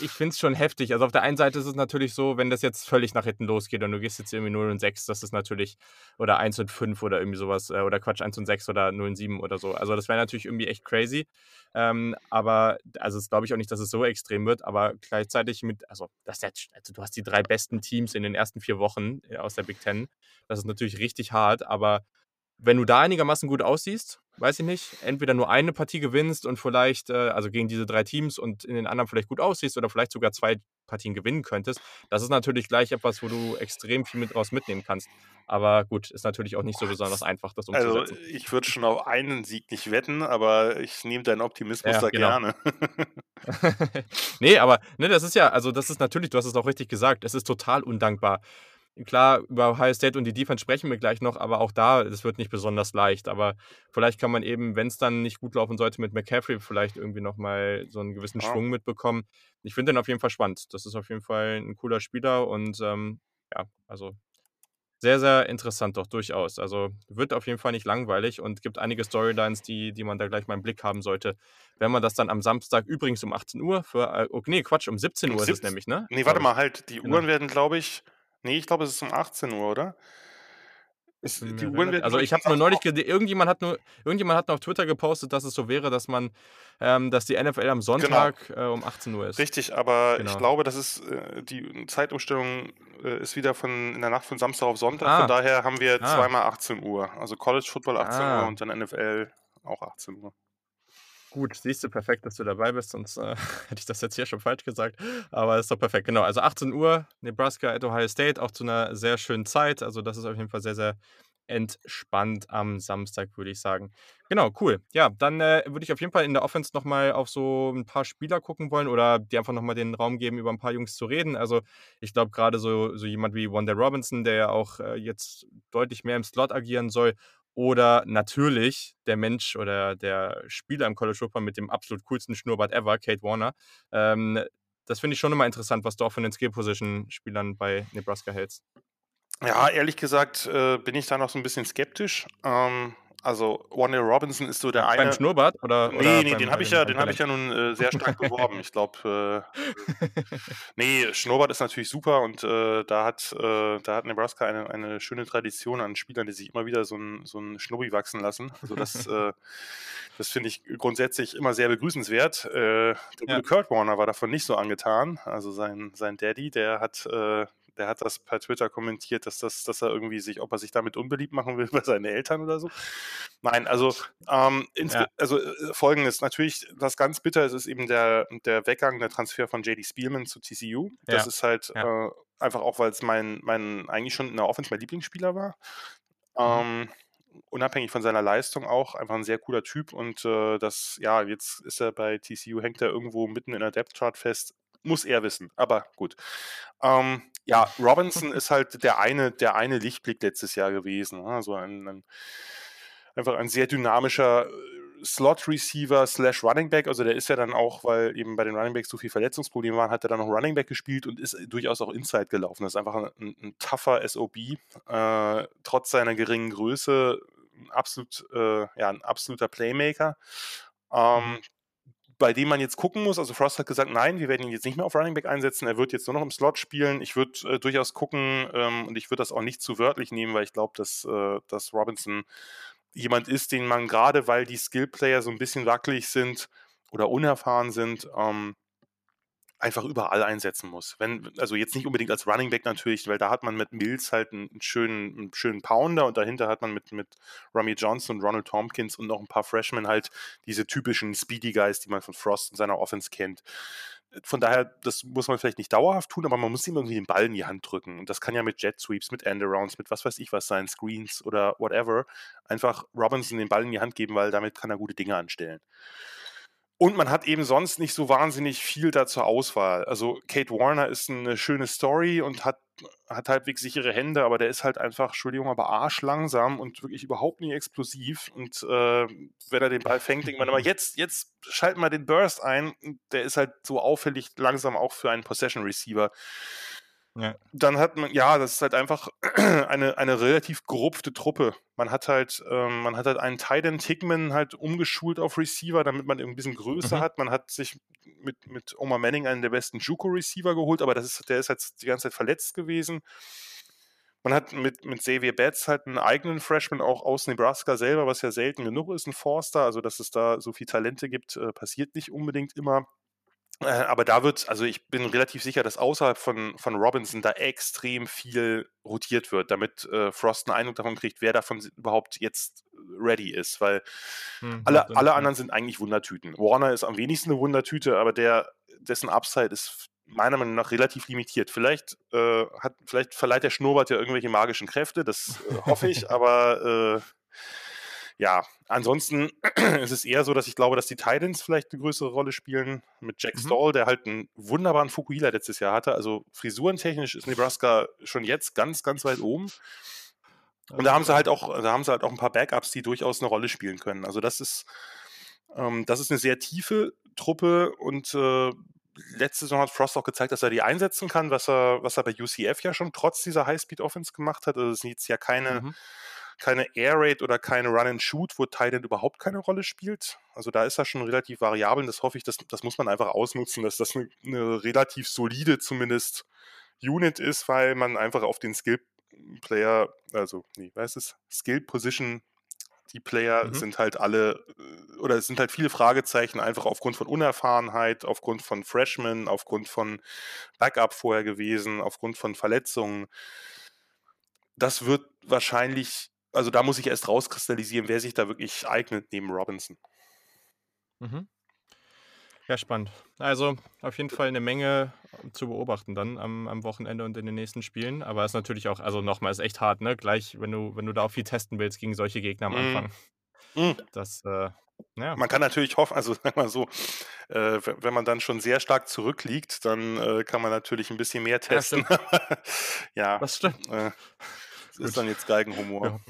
A: ich finde es schon heftig. Also auf der einen Seite ist es natürlich so, wenn das jetzt völlig nach hinten losgeht und du gehst jetzt irgendwie 0 und 6, das ist natürlich, oder 1 und 5 oder irgendwie sowas, äh, oder Quatsch, 1 und 6 oder 0 und 7 oder so. Also das wäre natürlich irgendwie echt crazy. Ähm, aber, also das glaube ich auch nicht, dass es so extrem wird, aber gleichzeitig mit, also, das jetzt, also du hast die drei besten Teams in den ersten vier Wochen äh, aus der Big Ten. Das ist natürlich richtig hart, aber wenn du da einigermaßen gut aussiehst, weiß ich nicht, entweder nur eine Partie gewinnst und vielleicht, äh, also gegen diese drei Teams und in den anderen vielleicht gut aussiehst oder vielleicht sogar zwei Partien gewinnen könntest, das ist natürlich gleich etwas, wo du extrem viel mit raus mitnehmen kannst. Aber gut, ist natürlich auch nicht so besonders einfach, das
B: also, umzusetzen. Also ich würde schon auf einen Sieg nicht wetten, aber ich nehme deinen Optimismus ja, da genau. gerne.
A: nee, aber ne, das ist ja, also das ist natürlich, du hast es auch richtig gesagt, es ist total undankbar. Klar, über Ohio State und die Defense sprechen wir gleich noch, aber auch da, es wird nicht besonders leicht. Aber vielleicht kann man eben, wenn es dann nicht gut laufen sollte mit McCaffrey, vielleicht irgendwie nochmal so einen gewissen. Schwung mitbekommen. Ich finde den auf jeden Fall spannend. Das ist auf jeden Fall ein cooler Spieler und ähm, ja, also sehr, sehr interessant doch durchaus. Also wird auf jeden Fall nicht langweilig und gibt einige Storylines, die, die man da gleich mal im Blick haben sollte. Wenn man das dann am Samstag übrigens um 18 Uhr für, äh, oh, nee, Quatsch, um 17 Uhr um ist es nämlich, ne?
B: Nee, warte mal, halt, die genau. Uhren werden, glaube ich, Nee, ich glaube, es ist um 18 Uhr, oder?
A: Ist, die Uhren werden also ich habe nur neulich gesehen, irgendjemand hat nur, irgendjemand hat nur auf Twitter gepostet, dass es so wäre, dass man, ähm, dass die NFL am genau. Sonntag genau. äh, um 18 Uhr ist.
B: Richtig, aber genau. ich glaube, das ist äh, die Zeitumstellung äh, ist wieder von in der Nacht von Samstag auf Sonntag. Ah. Von daher haben wir ah. zweimal 18 Uhr. Also College Football 18 ah. Uhr und dann NFL auch 18 Uhr.
A: Gut, siehst du, perfekt, dass du dabei bist, sonst äh, hätte ich das jetzt hier schon falsch gesagt. Aber ist doch perfekt, genau. Also 18 Uhr, Nebraska at Ohio State, auch zu einer sehr schönen Zeit. Also das ist auf jeden Fall sehr, sehr entspannt am Samstag, würde ich sagen. Genau, cool. Ja, dann äh, würde ich auf jeden Fall in der Offense nochmal auf so ein paar Spieler gucken wollen oder die einfach nochmal den Raum geben, über ein paar Jungs zu reden. Also ich glaube gerade so, so jemand wie Wanda Robinson, der ja auch äh, jetzt deutlich mehr im Slot agieren soll. Oder natürlich der Mensch oder der Spieler im College Football mit dem absolut coolsten Schnurrbart ever, Kate Warner. Ähm, das finde ich schon immer interessant, was du auch von den Skill-Position-Spielern bei Nebraska hältst.
B: Ja, ehrlich gesagt äh, bin ich da noch so ein bisschen skeptisch. Ähm, also Wanda Robinson ist so der
A: eine.
B: Beim
A: Schnurrbart oder?
B: Nee,
A: oder
B: nee, den habe ich ja, den habe ich ja nun äh, sehr stark beworben. Ich glaube, äh, nee, Schnurrbart ist natürlich super und äh, da hat äh, da hat Nebraska eine, eine schöne Tradition an Spielern, die sich immer wieder so ein so ein Schnubbi wachsen lassen. Also das äh, das finde ich grundsätzlich immer sehr begrüßenswert. Äh, der ja. Kurt Warner war davon nicht so angetan. Also sein sein Daddy, der hat der hat das per Twitter kommentiert, dass, das, dass er irgendwie sich, ob er sich damit unbeliebt machen will bei seinen Eltern oder so. Nein, also, ähm, ja. also äh, folgendes, natürlich, was ganz bitter ist, ist eben der, der Weggang, der Transfer von JD Spielman zu TCU. Das ja. ist halt ja. äh, einfach auch, weil es mein, mein, eigentlich schon in der Offense mein Lieblingsspieler war. Mhm. Ähm, unabhängig von seiner Leistung auch, einfach ein sehr cooler Typ und äh, das, ja, jetzt ist er bei TCU, hängt er irgendwo mitten in der Depth Chart fest, muss er wissen, aber gut. Ähm, ja, Robinson ist halt der eine, der eine Lichtblick letztes Jahr gewesen. Also ein, ein einfach ein sehr dynamischer äh, Slot-Receiver slash Running Back. Also der ist ja dann auch, weil eben bei den Running Backs so viel Verletzungsprobleme waren, hat er dann noch Running Back gespielt und ist durchaus auch Inside gelaufen. Das ist einfach ein, ein, ein tougher SOB. Äh, trotz seiner geringen Größe absolut, äh, ja, ein absoluter Playmaker. Ähm, mhm bei dem man jetzt gucken muss. Also Frost hat gesagt, nein, wir werden ihn jetzt nicht mehr auf Running Back einsetzen. Er wird jetzt nur noch im Slot spielen. Ich würde äh, durchaus gucken ähm, und ich würde das auch nicht zu wörtlich nehmen, weil ich glaube, dass, äh, dass Robinson jemand ist, den man gerade, weil die Skill-Player so ein bisschen wackelig sind oder unerfahren sind, ähm, einfach überall einsetzen muss. Wenn, also jetzt nicht unbedingt als Running Back natürlich, weil da hat man mit Mills halt einen schönen, einen schönen Pounder und dahinter hat man mit, mit Rummy Johnson und Ronald Tompkins und noch ein paar Freshmen halt diese typischen Speedy Guys, die man von Frost in seiner Offense kennt. Von daher, das muss man vielleicht nicht dauerhaft tun, aber man muss ihm irgendwie den Ball in die Hand drücken. Und das kann ja mit Jet Sweeps, mit Endarounds, mit was weiß ich was sein, Screens oder whatever. Einfach Robinson den Ball in die Hand geben, weil damit kann er gute Dinge anstellen. Und man hat eben sonst nicht so wahnsinnig viel da zur Auswahl. Also Kate Warner ist eine schöne Story und hat, hat halbwegs sichere Hände, aber der ist halt einfach, Entschuldigung, aber arschlangsam und wirklich überhaupt nicht explosiv. Und äh, wenn er den Ball fängt, denkt man immer, jetzt, jetzt schalten wir den Burst ein. Der ist halt so auffällig langsam auch für einen Possession Receiver. Ja. Dann hat man, ja, das ist halt einfach eine, eine relativ gerupfte Truppe. Man hat halt, ähm, man hat halt einen Titan Tickman halt umgeschult auf Receiver, damit man ein bisschen Größe mhm. hat. Man hat sich mit, mit Oma Manning einen der besten Juco-Receiver geholt, aber das ist, der ist halt die ganze Zeit verletzt gewesen. Man hat mit, mit Xavier Betts halt einen eigenen Freshman auch aus Nebraska selber, was ja selten genug ist, ein Forster. Also, dass es da so viele Talente gibt, äh, passiert nicht unbedingt immer. Äh, aber da wird, also ich bin relativ sicher, dass außerhalb von, von Robinson da extrem viel rotiert wird, damit äh, Frost einen Eindruck davon kriegt, wer davon überhaupt jetzt ready ist, weil hm, alle, alle anderen sind eigentlich Wundertüten. Warner ist am wenigsten eine Wundertüte, aber der, dessen Upside ist meiner Meinung nach relativ limitiert. Vielleicht, äh, hat, vielleicht verleiht der Schnurrbart ja irgendwelche magischen Kräfte, das äh, hoffe ich, aber äh, ja, ansonsten ist es eher so, dass ich glaube, dass die Titans vielleicht eine größere Rolle spielen. Mit Jack mhm. Stahl, der halt einen wunderbaren Fukuhila letztes Jahr hatte. Also frisurentechnisch ist Nebraska schon jetzt ganz, ganz weit oben. Und da haben sie halt auch, da haben sie halt auch ein paar Backups, die durchaus eine Rolle spielen können. Also das ist, ähm, das ist eine sehr tiefe Truppe und äh, letzte Saison hat Frost auch gezeigt, dass er die einsetzen kann, was er, was er bei UCF ja schon trotz dieser High-Speed-Offense gemacht hat. Also es ist jetzt ja keine, mhm keine Air Raid oder keine Run and Shoot, wo Titan überhaupt keine Rolle spielt. Also da ist er schon relativ variabel. Das hoffe ich, das, das muss man einfach ausnutzen, dass das eine, eine relativ solide zumindest Unit ist, weil man einfach auf den Skill Player, also, nee, was ist es? Skill Position die Player mhm. sind halt alle, äh, oder es sind halt viele Fragezeichen, einfach aufgrund von Unerfahrenheit, aufgrund von Freshmen, aufgrund von Backup vorher gewesen, aufgrund von Verletzungen. Das wird wahrscheinlich also da muss ich erst rauskristallisieren, wer sich da wirklich eignet neben Robinson.
A: Mhm. Ja, spannend. Also auf jeden Fall eine Menge äh, zu beobachten dann am, am Wochenende und in den nächsten Spielen. Aber es ist natürlich auch, also nochmal, ist echt hart, ne? Gleich, wenn du, wenn du da auch viel testen willst gegen solche Gegner am
B: Mhm.
A: Anfang.
B: Mhm.
A: Das, äh, ja.
B: Man kann natürlich hoffen, also sag mal so, äh, wenn man dann schon sehr stark zurückliegt, dann äh, kann man natürlich ein bisschen mehr
A: Ja,
B: testen. ja,
A: Das stimmt.
B: äh, das
A: Gut.
B: ist dann jetzt Geigenhumor.
A: Ja.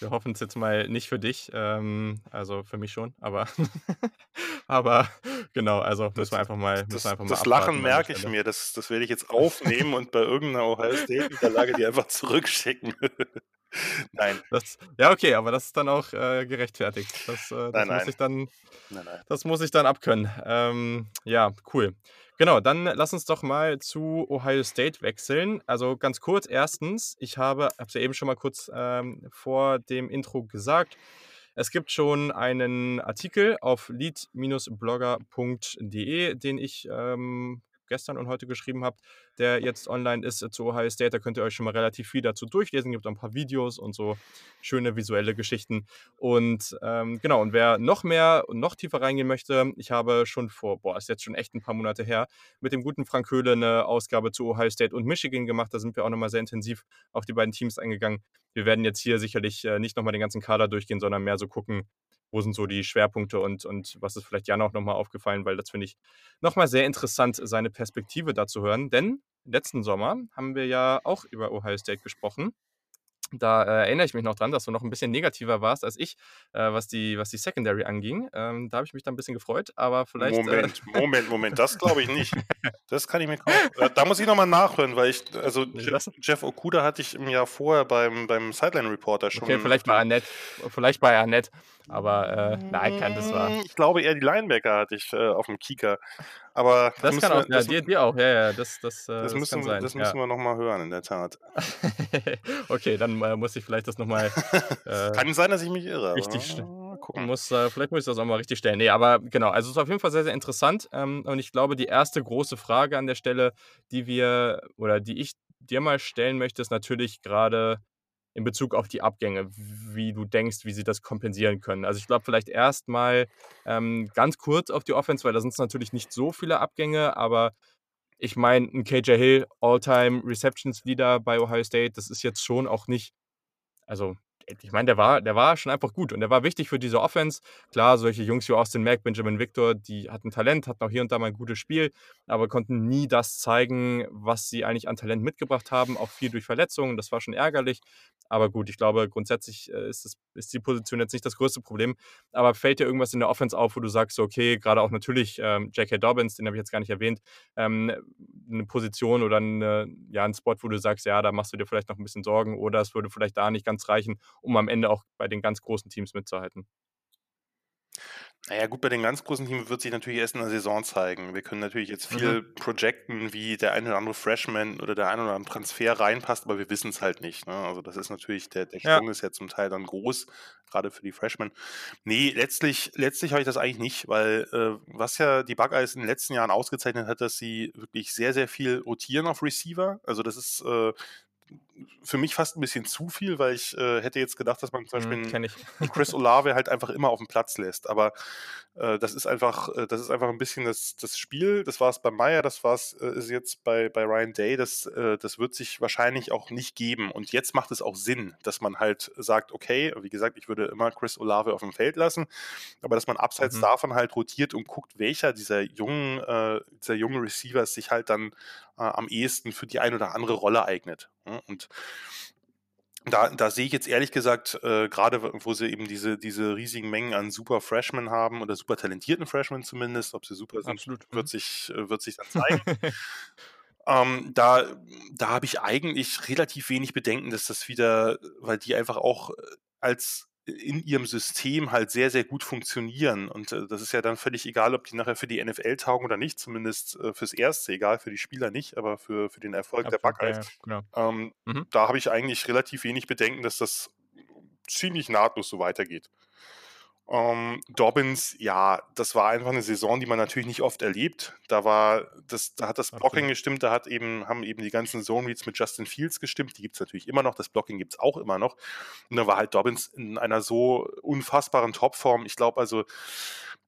A: Wir hoffen es jetzt mal nicht für dich, ähm, also für mich schon, aber, aber genau, also müssen wir einfach mal,
B: Das,
A: einfach mal
B: das Lachen merke ich mir, das, das werde ich jetzt aufnehmen und bei irgendeiner Ohio State-Niederlage die einfach zurückschicken. nein,
A: Das, ja, okay, aber das ist dann auch äh, gerechtfertigt. Das, äh, das
B: Nein,
A: muss
B: nein.
A: ich dann,
B: nein.
A: das muss ich dann abkönnen. Ähm, ja, cool. Genau, dann lass uns doch mal zu Ohio State wechseln. Also ganz kurz, erstens, ich habe, es ja eben schon mal kurz ähm, vor dem Intro gesagt, es gibt schon einen Artikel auf lead-blogger.de, den ich ähm, gestern und heute geschrieben habe, der jetzt online ist äh, zu Ohio State. Da könnt ihr euch schon mal relativ viel dazu durchlesen. Gibt auch ein paar Videos und so schöne visuelle Geschichten. Und ähm, genau, und wer noch mehr und noch tiefer reingehen möchte, ich habe schon vor, boah, ist jetzt schon echt ein paar Monate her, mit dem guten Frank Höhle eine Ausgabe zu Ohio State und Michigan gemacht. Da sind wir auch nochmal sehr intensiv auf die beiden Teams eingegangen. Wir werden jetzt hier sicherlich äh, nicht nochmal den ganzen Kader durchgehen, sondern mehr so gucken, wo sind so die Schwerpunkte und, und was ist vielleicht Jan auch nochmal aufgefallen, weil das finde ich nochmal sehr interessant, seine Perspektive dazu hören. Denn letzten Sommer haben wir ja auch über Ohio State gesprochen. Da äh, erinnere ich mich noch dran, dass du noch ein bisschen negativer warst als ich, äh, was, die, was die Secondary anging. Ähm, da habe ich mich dann ein bisschen gefreut, aber vielleicht. Äh,
B: Moment, Moment, Moment, das glaube ich nicht. Das kann ich mir kaum. Äh, Da muss ich nochmal nachhören, weil ich, also Jeff, Jeff Okuda hatte ich im Jahr vorher beim, beim Sideline Reporter schon.
A: okay, vielleicht bei Annette. Vielleicht bei Annette. Aber äh, nein, kann das war.
B: Ich glaube eher die Linebacker hatte ich äh, auf dem Kieker. Aber
A: Das
B: müssen
A: kann auch,
B: wir,
A: ja,
B: das,
A: dir, dir auch, ja, ja, das, das, äh,
B: das,
A: das
B: müssen,
A: sein.
B: das
A: ja.
B: müssen wir nochmal hören, in der Tat.
A: okay, dann äh, muss ich vielleicht das nochmal. Äh,
B: Kann sein, dass ich mich irre.
A: richtig
B: gucken.
A: muss, äh, vielleicht muss ich das auch mal richtig stellen. Nee, aber genau, also es ist auf jeden Fall sehr, sehr interessant. Ähm, und ich glaube, die erste große Frage an der Stelle, die wir oder die ich dir mal stellen möchte, ist natürlich gerade in Bezug auf die Abgänge, wie du denkst, wie sie das kompensieren können. Also ich glaube, vielleicht erstmal ähm, ganz kurz auf die Offense, weil da sind es natürlich nicht so viele Abgänge, aber ich meine, ein KJ Hill, All-Time Receptions Leader bei Ohio State, das ist jetzt schon auch nicht, also ich meine, der war, der war schon einfach gut und der war wichtig für diese Offense. Klar, solche Jungs wie Austin Mack, Benjamin Victor, die hatten Talent, hatten auch hier und da mal ein gutes Spiel, aber konnten nie das zeigen, was sie eigentlich an Talent mitgebracht haben, auch viel durch Verletzungen. Das war schon ärgerlich. Aber gut, ich glaube, grundsätzlich äh, ist, das, ist die Position jetzt nicht das größte Problem. Aber fällt dir irgendwas in der Offense auf, wo du sagst, okay, gerade auch natürlich ähm, J.K. Dobbins, den habe ich jetzt gar nicht erwähnt, ähm, eine Position oder eine, ja, ein Spot, wo du sagst, ja, da machst du dir vielleicht noch ein bisschen Sorgen oder es würde vielleicht da nicht ganz reichen, um am Ende auch bei den ganz großen Teams mitzuhalten.
B: Naja, gut, bei den ganz großen Teams wird sich natürlich erst in der Saison zeigen. Wir können natürlich jetzt viel projecten, wie der eine oder andere Freshman oder der eine oder andere Transfer reinpasst, aber wir wissen es halt nicht. Ne? Also das ist natürlich, der, der
A: Ja.
B: Sprung ist ja zum Teil dann groß, gerade für die Freshmen. Nee, letztlich, letztlich habe ich das eigentlich nicht, weil äh, was ja die Buckeyes in den letzten Jahren ausgezeichnet hat, dass sie wirklich sehr, sehr viel rotieren auf Receiver. Also das ist äh, für mich fast ein bisschen zu viel, weil ich äh, hätte jetzt gedacht, dass man zum Beispiel
A: Kenne ich.
B: einen Chris Olave halt einfach immer auf dem Platz lässt. Aber äh, das ist einfach, äh, das ist einfach ein bisschen das, das Spiel. Das war es bei Meyer, das war es äh, ist jetzt bei, bei Ryan Day. Das, äh, das wird sich wahrscheinlich auch nicht geben. Und jetzt macht es auch Sinn, dass man halt sagt, okay, wie gesagt, ich würde immer Chris Olave auf dem Feld lassen, aber dass man abseits
A: Mhm.
B: davon halt rotiert und guckt, welcher dieser jungen, äh, dieser jungen Receivers sich halt dann äh, am ehesten für die ein oder andere Rolle eignet. ne? Und da, da sehe ich jetzt ehrlich gesagt, äh, gerade wo sie eben diese, diese riesigen Mengen an super Freshmen haben oder super talentierten Freshmen zumindest, ob sie super sind,
A: Absolut.
B: wird
A: Mhm.
B: sich, äh, wird sich dann zeigen. ähm, da da habe ich eigentlich relativ wenig Bedenken, dass das wieder, weil die einfach auch äh, als in ihrem System halt sehr, sehr gut funktionieren. Und äh, das ist ja dann völlig egal, ob die nachher für die NFL taugen oder nicht, zumindest äh, fürs Erste, egal für die Spieler nicht, aber für, für den Erfolg der
A: Absolut, ja,
B: Buckeyes.
A: ja, genau.
B: Ähm,
A: Mhm.
B: Da habe ich eigentlich relativ wenig Bedenken, dass das ziemlich nahtlos so weitergeht. Ähm, Dobbins, ja, das war einfach eine Saison, die man natürlich nicht oft erlebt. Da war das, da hat das Blocking
A: Absolut.
B: gestimmt, da hat eben, haben eben die ganzen Zone Reads mit Justin Fields gestimmt. Die gibt es natürlich immer noch, das Blocking gibt es auch immer noch. Und da war halt Dobbins in einer so unfassbaren Topform. Ich glaube also,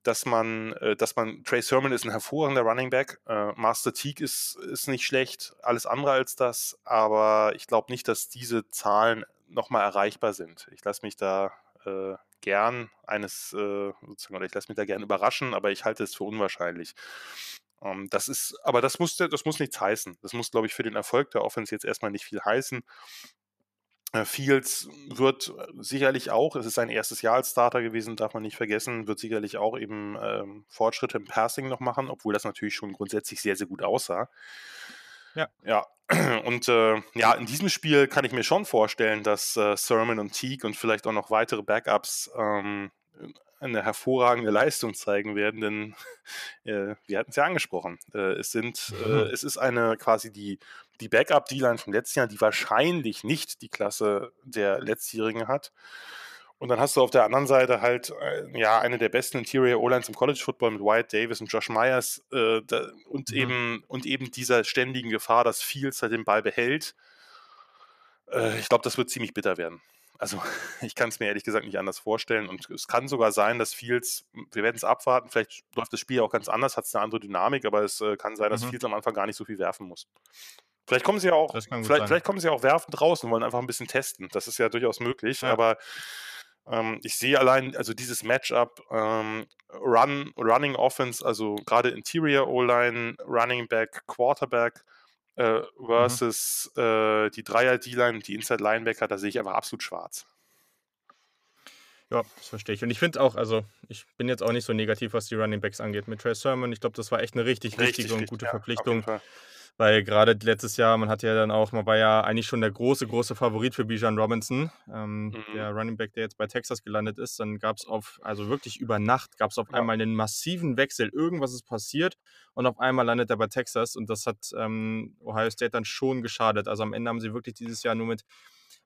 B: dass man, äh, dass man, Trey Sermon ist ein hervorragender Running Back, äh, Master Teague ist, ist nicht schlecht, alles andere als das, aber ich glaube nicht, dass diese Zahlen nochmal erreichbar sind. Ich lasse mich da äh, gern eines, äh, sozusagen, oder ich lasse mich da gern überraschen, aber ich halte es für unwahrscheinlich. Ähm, das ist, aber das muss, das muss nichts heißen. Das muss, glaube ich, für den Erfolg der Offense jetzt erstmal nicht viel heißen. Äh, Fields wird sicherlich auch, es ist sein erstes Jahr als Starter gewesen, darf man nicht vergessen, wird sicherlich auch eben ähm, Fortschritte im Passing noch machen, obwohl das natürlich schon grundsätzlich sehr, sehr gut aussah. Ja. Ja. Und äh, ja, in diesem Spiel kann ich mir schon vorstellen, dass äh, Sermon und Teague und vielleicht auch noch weitere Backups ähm, eine hervorragende Leistung zeigen werden, denn äh, wir hatten es ja angesprochen. Äh, es sind, äh, es ist eine quasi die, die Backup-D-Line vom letzten Jahr, die wahrscheinlich nicht die Klasse der letztjährigen hat. Und dann hast du auf der anderen Seite halt äh, ja eine der besten Interior O-Lines im College Football mit Wyatt Davis und Josh Myers äh, da, und mhm. eben und eben dieser ständigen Gefahr, dass Fields halt den Ball behält. Äh, ich glaube, das wird ziemlich bitter werden. Also ich kann es mir ehrlich gesagt nicht anders vorstellen. Und es kann sogar sein, dass Fields, wir werden es abwarten, vielleicht läuft das Spiel auch ganz anders, hat es eine andere Dynamik, aber es äh, kann sein, dass mhm. Fields am Anfang gar nicht so viel werfen muss. Vielleicht kommen sie ja auch, vielleicht, vielleicht, kommen sie auch werfen draußen und wollen einfach ein bisschen testen. Das ist ja durchaus möglich, ja. aber ähm, ich sehe allein, also dieses Matchup, ähm, Run, Running Offense, also gerade Interior O-Line, Running Back, Quarterback, äh, mhm. versus mhm. äh, die Dreier D-Line und die Inside Linebacker, da sehe ich einfach absolut schwarz.
A: Ja, das verstehe ich. Und ich finde auch, also ich bin jetzt auch nicht so negativ, was die Running Backs angeht mit Trey Sermon. Ich glaube, das war echt eine richtig, richtig richtige und gute ja, Verpflichtung. Weil gerade letztes Jahr, man hat ja dann auch, man war ja eigentlich schon der große, große Favorit für Bijan Robinson, ähm, mhm. der Running Back, der jetzt bei Texas gelandet ist. Dann gab es auf, also wirklich über Nacht, gab es auf ja. einmal einen massiven Wechsel. Irgendwas ist passiert und auf einmal landet er bei Texas und das hat ähm, Ohio State dann schon geschadet. Also am Ende haben sie wirklich dieses Jahr nur mit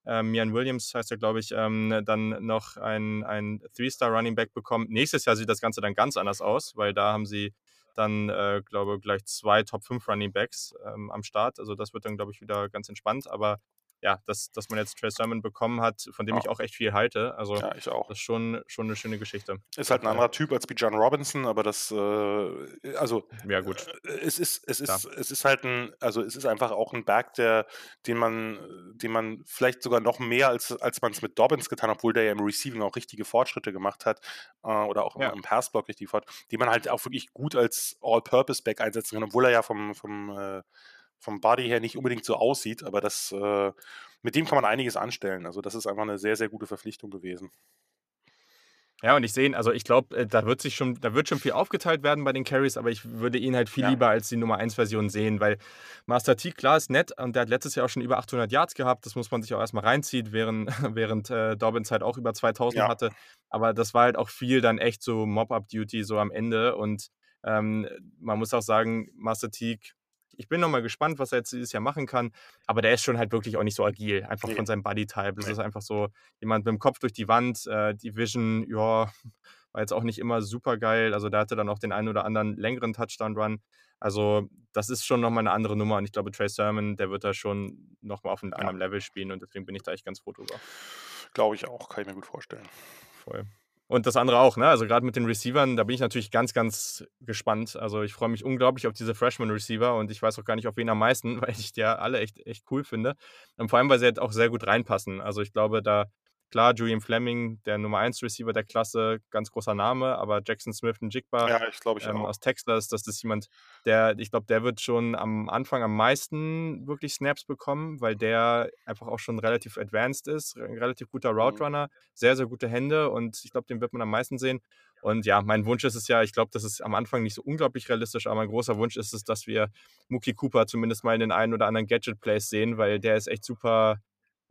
A: ähm, Mian Williams heißt er, glaube ich, ähm, dann noch ein, ein Three-Star-Running Back bekommen. Nächstes Jahr sieht das Ganze dann ganz anders aus, weil da haben sie dann, äh, glaube gleich zwei Top 5 Running Backs ähm, am Start. Also das wird dann, glaube ich, wieder ganz entspannt. Aber ja, dass, dass man jetzt Trey Sermon bekommen hat, von dem ja. ich auch echt viel halte. Also ja, ich auch. das ist schon, schon eine schöne Geschichte.
B: Ist halt ein anderer Typ als John Robinson, aber das, äh, also ja gut. Äh, es ist, es ist, es ist halt ein, also es ist einfach auch ein Back, der, den man, den man vielleicht sogar noch mehr als, als man es mit Dobbins getan hat, obwohl der ja im Receiving auch richtige Fortschritte gemacht hat äh, oder auch ja. im Passblock richtig fort, die man halt auch wirklich gut als All-Purpose-Back einsetzen kann, obwohl er ja vom, vom äh, vom Body her nicht unbedingt so aussieht, aber das, äh, mit dem kann man einiges anstellen. Also das ist einfach eine sehr, sehr gute Verpflichtung gewesen.
A: Ja, und ich sehe, also ich glaube, äh, da wird sich schon, da wird schon viel aufgeteilt werden bei den Carries, aber ich würde ihn halt viel ja. lieber als die Nummer 1 Version sehen, weil Master T, klar, ist nett und der hat letztes Jahr auch schon über 800 Yards gehabt, das muss man sich auch erstmal reinziehen, während, während äh, Dobbins halt auch über 2000 ja. hatte, aber das war halt auch viel dann echt so Mop-Up-Duty so am Ende und ähm, man muss auch sagen, Master Teague ich bin nochmal gespannt, was er jetzt dieses Jahr machen kann. Aber der ist schon halt wirklich auch nicht so agil, einfach nee. von seinem Bodytype. Das nee. ist einfach so jemand mit dem Kopf durch die Wand. Äh, die Vision, ja, war jetzt auch nicht immer super geil. Also der hatte dann auch den einen oder anderen längeren Touchdown-Run. Also das ist schon nochmal eine andere Nummer. Und ich glaube, Trey Sermon, der wird da schon nochmal auf einem ja. anderen Level spielen. Und deswegen bin ich da echt ganz froh drüber.
B: Glaube ich auch, kann ich mir gut vorstellen.
A: Voll. Und das andere auch, ne? Also gerade mit den Receivern, da bin ich natürlich ganz, ganz gespannt. Also ich freue mich unglaublich auf diese Freshman-Receiver und ich weiß auch gar nicht, auf wen am meisten, weil ich die ja alle echt, echt cool finde. Und vor allem, weil sie halt auch sehr gut reinpassen. Also ich glaube, da Klar, Julian Fleming, der Nummer 1 Receiver der Klasse, ganz großer Name, aber Jackson Smith und Jigba
B: ja, ich ich
A: ähm, aus Texas, das ist jemand, der, ich glaube, der wird schon am Anfang am meisten wirklich Snaps bekommen, weil der einfach auch schon relativ advanced ist, ein relativ guter mhm. Route Runner, sehr, sehr gute Hände und ich glaube, den wird man am meisten sehen. Und ja, mein Wunsch ist es ja, ich glaube, das ist am Anfang nicht so unglaublich realistisch, aber mein großer Wunsch ist es, dass wir Mookie Cooper zumindest mal in den einen oder anderen Gadget-Plays sehen, weil der ist echt super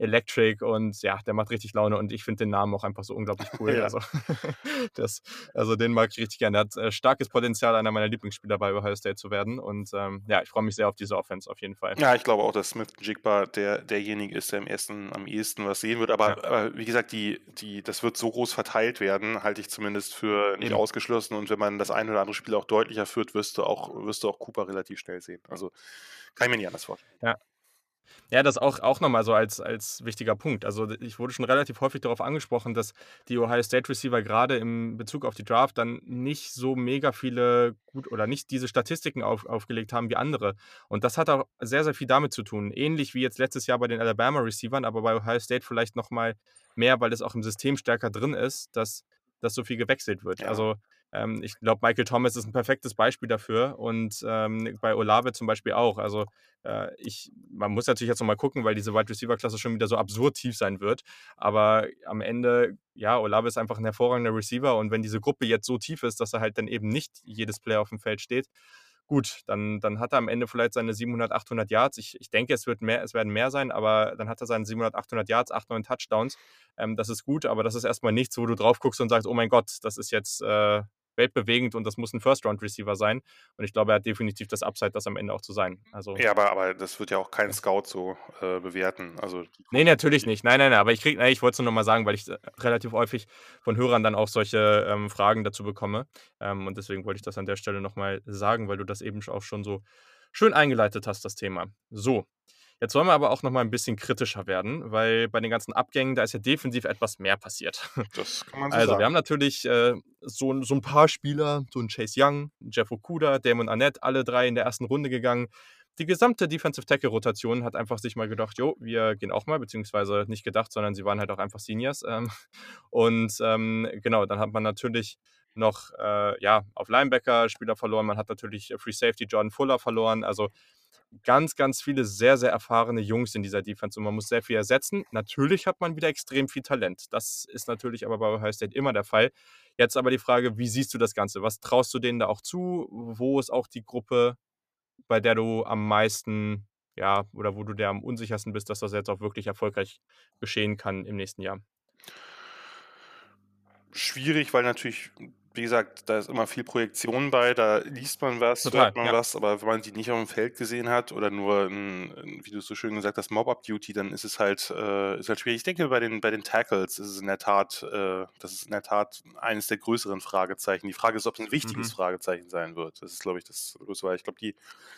A: Electric und ja, der macht richtig Laune und ich finde den Namen auch einfach so unglaublich cool. ja. also, das, also den mag ich richtig gerne. Der hat äh, starkes Potenzial, einer meiner Lieblingsspieler bei Ohio State zu werden und ähm, ja, ich freue mich sehr auf diese Offense auf jeden Fall.
B: Ja, ich glaube auch, dass Smith Jigba der, derjenige ist, der im ersten am ehesten was sehen wird, aber, ja. aber wie gesagt, die, die, das wird so groß verteilt werden, halte ich zumindest für nicht Eben. ausgeschlossen und wenn man das ein oder andere Spiel auch deutlicher führt, wirst du auch, wirst du auch Cooper relativ schnell sehen. Also kann ich mir nicht anders vorstellen.
A: Ja, Ja, das auch, auch nochmal so als, als wichtiger Punkt. Also ich wurde schon relativ häufig darauf angesprochen, dass die Ohio State Receiver gerade im Bezug auf die Draft dann nicht so mega viele gut oder nicht diese Statistiken auf, aufgelegt haben wie andere. Und das hat auch sehr, sehr viel damit zu tun. Ähnlich wie jetzt letztes Jahr bei den Alabama Receivern, aber bei Ohio State vielleicht nochmal mehr, weil es auch im System stärker drin ist, dass, dass so viel gewechselt wird. Ja. Also ähm, ich glaube, Michael Thomas ist ein perfektes Beispiel dafür und ähm, bei Olave zum Beispiel auch. Also äh, ich, man muss natürlich jetzt nochmal gucken, weil diese Wide Receiver Klasse schon wieder so absurd tief sein wird. Aber am Ende, ja, Olave ist einfach ein hervorragender Receiver und wenn diese Gruppe jetzt so tief ist, dass er halt dann eben nicht jedes Player auf dem Feld steht, gut, dann, dann hat er am Ende vielleicht seine 700, 800 Yards. Ich, ich denke, es, wird mehr, es werden mehr sein, aber dann hat er seine 700, 800 Yards, 8, 9 Touchdowns. Ähm, das ist gut, aber das ist erstmal nichts, wo du drauf guckst und sagst, oh mein Gott, das ist jetzt äh, weltbewegend und das muss ein First-Round-Receiver sein. Und ich glaube, er hat definitiv das Upside, das am Ende auch zu sein. Also,
B: ja, aber, aber das wird ja auch kein Scout so äh, bewerten. Also,
A: nee, natürlich nicht. Nein, nein, nein. Aber ich, krieg, ich wollte es nur nochmal sagen, weil ich äh, relativ häufig von Hörern dann auch solche ähm, Fragen dazu bekomme. Ähm, und deswegen wollte ich das an der Stelle nochmal sagen, weil du das eben auch schon so schön eingeleitet hast, das Thema. So, Jetzt wollen wir aber auch noch mal ein bisschen kritischer werden, weil bei den ganzen Abgängen, da ist ja defensiv etwas mehr passiert.
B: Das kann man so
A: also,
B: sagen.
A: wir haben natürlich äh, so, so ein paar Spieler, so ein Chase Young, Jeff Okuda, Damon Arnett, alle drei in der ersten Runde gegangen. Die gesamte Defensive Tackle-Rotation hat einfach sich mal gedacht, jo, wir gehen auch mal, beziehungsweise nicht gedacht, sondern sie waren halt auch einfach Seniors. Ähm, und ähm, genau, dann hat man natürlich noch äh, ja, auf Linebacker Spieler verloren, man hat natürlich Free Safety Jordan Fuller verloren. Also ganz, ganz viele sehr, sehr erfahrene Jungs in dieser Defense und man muss sehr viel ersetzen. Natürlich hat man wieder extrem viel Talent. Das ist natürlich aber bei Ohio State immer der Fall. Jetzt aber die Frage, wie siehst du das Ganze? Was traust du denen da auch zu? Wo ist auch die Gruppe, bei der du am meisten, ja, oder wo du der am unsichersten bist, dass das jetzt auch wirklich erfolgreich geschehen kann im nächsten Jahr?
B: Schwierig, weil natürlich wie gesagt, da ist immer viel Projektion bei, da liest man was,
A: Total,
B: hört man
A: ja.
B: was, aber wenn man die nicht auf dem Feld gesehen hat oder nur, ein, wie du es so schön gesagt hast, Mob-Up-Duty, dann ist es halt, äh, ist halt schwierig. Ich denke, bei den, bei den Tackles ist es in der Tat, äh, das ist in der Tat eines der größeren Fragezeichen. Die Frage ist, ob es ein wichtiges mhm. Fragezeichen sein wird. Das ist, glaube ich, das größte, weil ich glaube, die.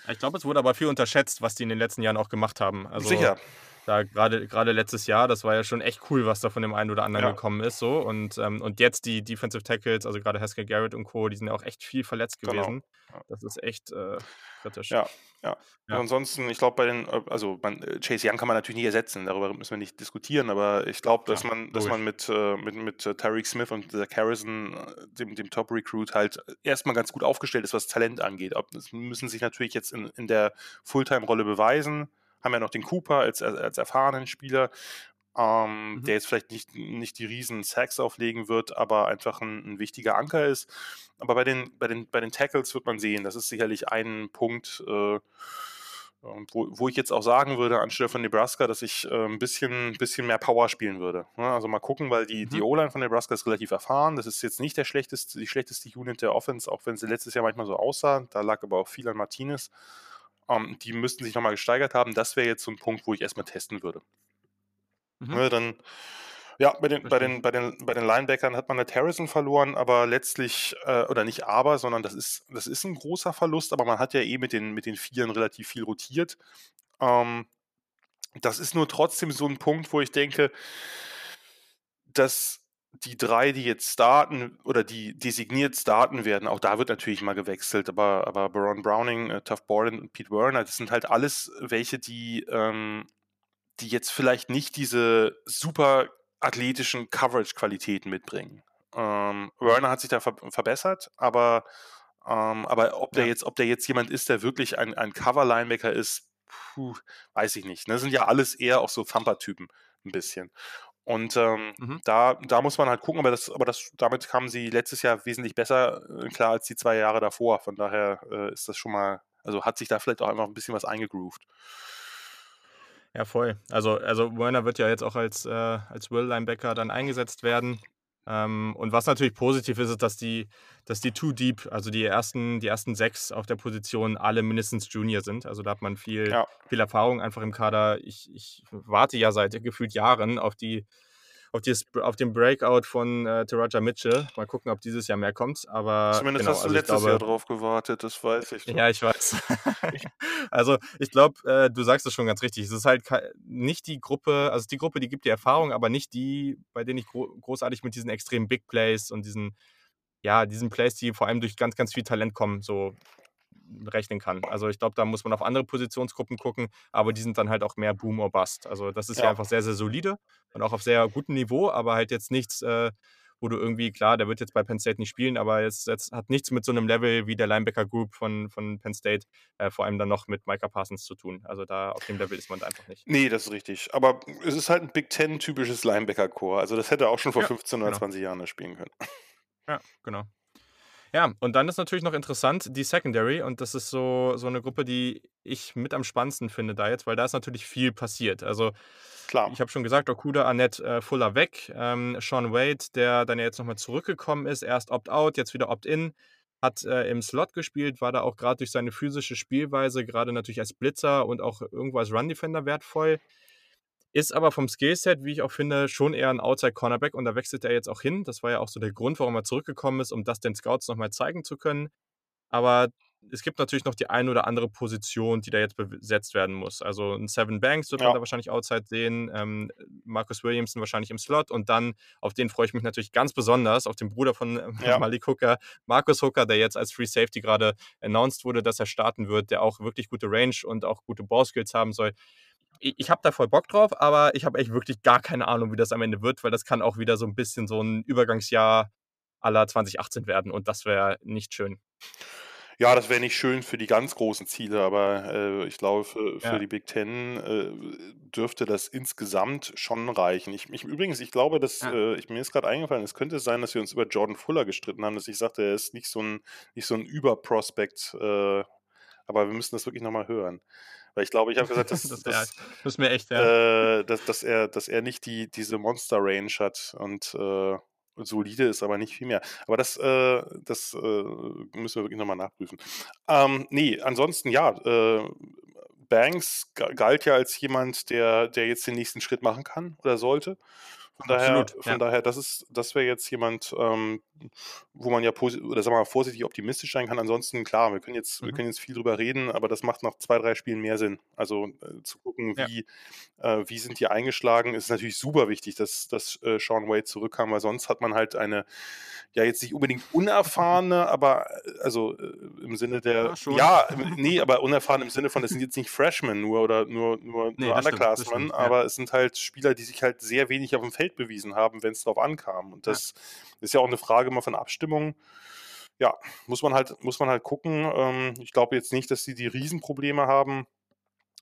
A: Ich glaube, es wurde aber viel unterschätzt, was die in den letzten Jahren auch gemacht haben.
B: Also, Sicher.
A: Da gerade gerade letztes Jahr, das war ja schon echt cool, was da von dem einen oder anderen ja. gekommen ist. So. Und, ähm, und jetzt die Defensive Tackles, also gerade Haskell Garrett und Co., die sind ja auch echt viel verletzt genau. gewesen. Genau. Ja. Das ist echt äh, kritisch.
B: Ja, ja. ja. ansonsten, ich glaube, bei den, also man, äh, Chase Young kann man natürlich nicht ersetzen, darüber müssen wir nicht diskutieren, aber ich glaube, dass man, dass man mit, äh, mit, mit äh, Tyreek Smith und Zach Harrison, dem, dem Top-Recruit, halt erstmal ganz gut aufgestellt ist, was Talent angeht. Das müssen sich natürlich jetzt in, in der Fulltime-Rolle beweisen haben ja noch den Cooper als, als, als erfahrenen Spieler, ähm, mhm. der jetzt vielleicht nicht, nicht die riesen Sacks auflegen wird, aber einfach ein, ein, wichtiger Anker ist. Aber bei den, bei, den, bei den Tackles wird man sehen, das ist sicherlich ein Punkt, äh, ähm, wo, wo, ich jetzt auch sagen würde, anstelle von Nebraska, dass ich äh, ein bisschen, bisschen mehr Power spielen würde. Ja, ne? also mal gucken, weil die, mhm. die O-Line von Nebraska ist relativ erfahren. Das ist jetzt nicht der schlechteste, die schlechteste Unit der Offense, auch wenn sie letztes Jahr manchmal so aussah. Da lag aber auch viel an Martinez. Ähm, die müssten sich nochmal gesteigert haben. Das wäre jetzt so ein Punkt, wo ich erstmal testen würde. Mhm. Ne, dann, ja, bei den, bei, den, bei, den, bei den Linebackern hat man eine Harrison verloren, aber letztlich, äh, oder nicht aber, sondern das ist, das ist ein großer Verlust, aber man hat ja eh mit den, mit den Vieren relativ viel rotiert. Ähm, das ist nur trotzdem so ein Punkt, wo ich denke, dass die drei, die jetzt starten oder die designiert starten werden, auch da wird natürlich mal gewechselt, aber, aber Baron Browning, äh, Tough Borden und Pete Werner, das sind halt alles welche, die, ähm, die jetzt vielleicht nicht diese super athletischen Coverage-Qualitäten mitbringen. Ähm, Werner hat sich da ver verbessert, aber, ähm, aber ob, der jetzt, ob der jetzt jemand ist, der wirklich ein, ein Cover-Linebacker ist, puh, weiß ich nicht. Das ne? sind ja alles eher auch so Thumper-Typen ein bisschen. Und ähm, mhm. da, da muss man halt gucken, aber, das, aber das, damit kamen sie letztes Jahr wesentlich besser äh, klar als die zwei Jahre davor. Von daher äh, ist das schon mal, also hat sich da vielleicht auch einfach ein bisschen was eingegroovt.
A: Ja, voll. Also, also Werner wird ja jetzt auch als, äh, als Will-Linebacker dann eingesetzt werden. Ähm, und was natürlich positiv ist, ist, dass die, dass die Too Deep, also die ersten, die ersten sechs auf der Position, alle mindestens Junior sind. Also da hat man viel, ja. viel Erfahrung einfach im Kader. Ich, ich warte ja seit gefühlt Jahren auf die auf, dieses, auf den Breakout von äh, Taraja Mitchell. Mal gucken, ob dieses Jahr mehr kommt. Aber
B: Zumindest
A: genau,
B: hast du
A: also
B: letztes
A: glaube,
B: Jahr drauf gewartet, das weiß ich.
A: Ja, ich weiß. also ich glaube, äh, du sagst es schon ganz richtig. Es ist halt nicht die Gruppe, also die Gruppe, die gibt die Erfahrung, aber nicht die, bei denen ich gro großartig mit diesen extremen Big Plays und diesen, ja, diesen Plays, die vor allem durch ganz, ganz viel Talent kommen, so rechnen kann. Also ich glaube, da muss man auf andere Positionsgruppen gucken, aber die sind dann halt auch mehr Boom or Bust. Also das ist ja, ja einfach sehr, sehr solide und auch auf sehr gutem Niveau, aber halt jetzt nichts, äh, wo du irgendwie, klar, der wird jetzt bei Penn State nicht spielen, aber jetzt, jetzt hat nichts mit so einem Level wie der Linebacker Group von, von Penn State, äh, vor allem dann noch mit Micah Parsons zu tun. Also da auf dem Level ist man einfach nicht.
B: Nee, das ist richtig. Aber es ist halt ein Big Ten-typisches Linebacker-Core. Also das hätte auch schon vor ja, 15 oder genau. 20 Jahren spielen können.
A: Ja, genau. Ja, und dann ist natürlich noch interessant die Secondary und das ist so, so eine Gruppe, die ich mit am spannendsten finde da jetzt, weil da ist natürlich viel passiert. Also
B: Klar.
A: ich habe schon gesagt, Okuda, Annette äh, Fuller weg, ähm, Sean Wade, der dann ja jetzt nochmal zurückgekommen ist, erst Opt-out, jetzt wieder Opt-in, hat äh, im Slot gespielt, war da auch gerade durch seine physische Spielweise, gerade natürlich als Blitzer und auch irgendwo als Run-Defender wertvoll. Ist aber vom Skillset, wie ich auch finde, schon eher ein Outside-Cornerback und da wechselt er jetzt auch hin. Das war ja auch so der Grund, warum er zurückgekommen ist, um das den Scouts nochmal zeigen zu können. Aber es gibt natürlich noch die eine oder andere Position, die da jetzt besetzt werden muss. Also ein Seven Banks wird ja. man da wahrscheinlich Outside sehen, ähm, Marcus Williamson wahrscheinlich im Slot und dann, auf den freue ich mich natürlich ganz besonders, auf den Bruder von äh, ja. Malik Hooker, Marcus Hooker, der jetzt als Free Safety gerade announced wurde, dass er starten wird, der auch wirklich gute Range und auch gute Ballskills haben soll ich, habe da voll Bock drauf, aber ich habe echt wirklich gar keine Ahnung, wie das am Ende wird, weil das kann auch wieder so ein bisschen so ein Übergangsjahr aller 2018 werden und das wäre nicht schön.
B: Ja, das wäre nicht schön für die ganz großen Ziele, aber äh, ich glaube, für, für ja. die Big Ten äh, dürfte das insgesamt schon reichen. Ich, ich übrigens, ich glaube, dass ja. äh, ich, mir ist gerade eingefallen, es könnte sein, dass wir uns über Jordan Fuller gestritten haben, dass ich sagte, er ist nicht so ein, nicht so ein Überprospekt, äh, aber wir müssen das wirklich nochmal hören. Weil ich glaube, ich habe gesagt, dass,
A: das, dass, das mir echt, ja.
B: äh, dass, dass, er, dass er nicht die, diese Monster-Range hat und äh, solide ist, aber nicht viel mehr. Aber das, äh, das äh, müssen wir wirklich nochmal nachprüfen. Ähm, nee, ansonsten ja, äh, Banks galt ja als jemand, der, der jetzt den nächsten Schritt machen kann oder sollte. Von daher, Absolut, von ja. daher, das ist, das wäre jetzt jemand, ähm, wo man ja oder sagen wir mal vorsichtig optimistisch sein kann. Ansonsten, klar, wir können jetzt, mhm. wir können jetzt viel drüber reden, aber das macht nach zwei, drei Spielen mehr Sinn. Also äh, zu gucken, wie, ja. äh, wie sind die eingeschlagen, ist natürlich super wichtig, dass, dass äh, Sean Wade zurückkam, weil sonst hat man halt eine, ja, jetzt nicht unbedingt unerfahrene, aber äh, also äh, im Sinne der, ja, ja, nee, aber unerfahren im Sinne von, das sind jetzt nicht Freshmen nur oder nur, nur, nee, nur Underclassmen, aber es sind halt Spieler, die sich halt sehr wenig auf dem Feld Feld bewiesen haben, wenn es darauf ankam. Und das ja. ist ja auch eine Frage immer von Abstimmung. Ja, muss man halt, muss man halt gucken. Ähm, ich glaube jetzt nicht, dass sie die Riesenprobleme haben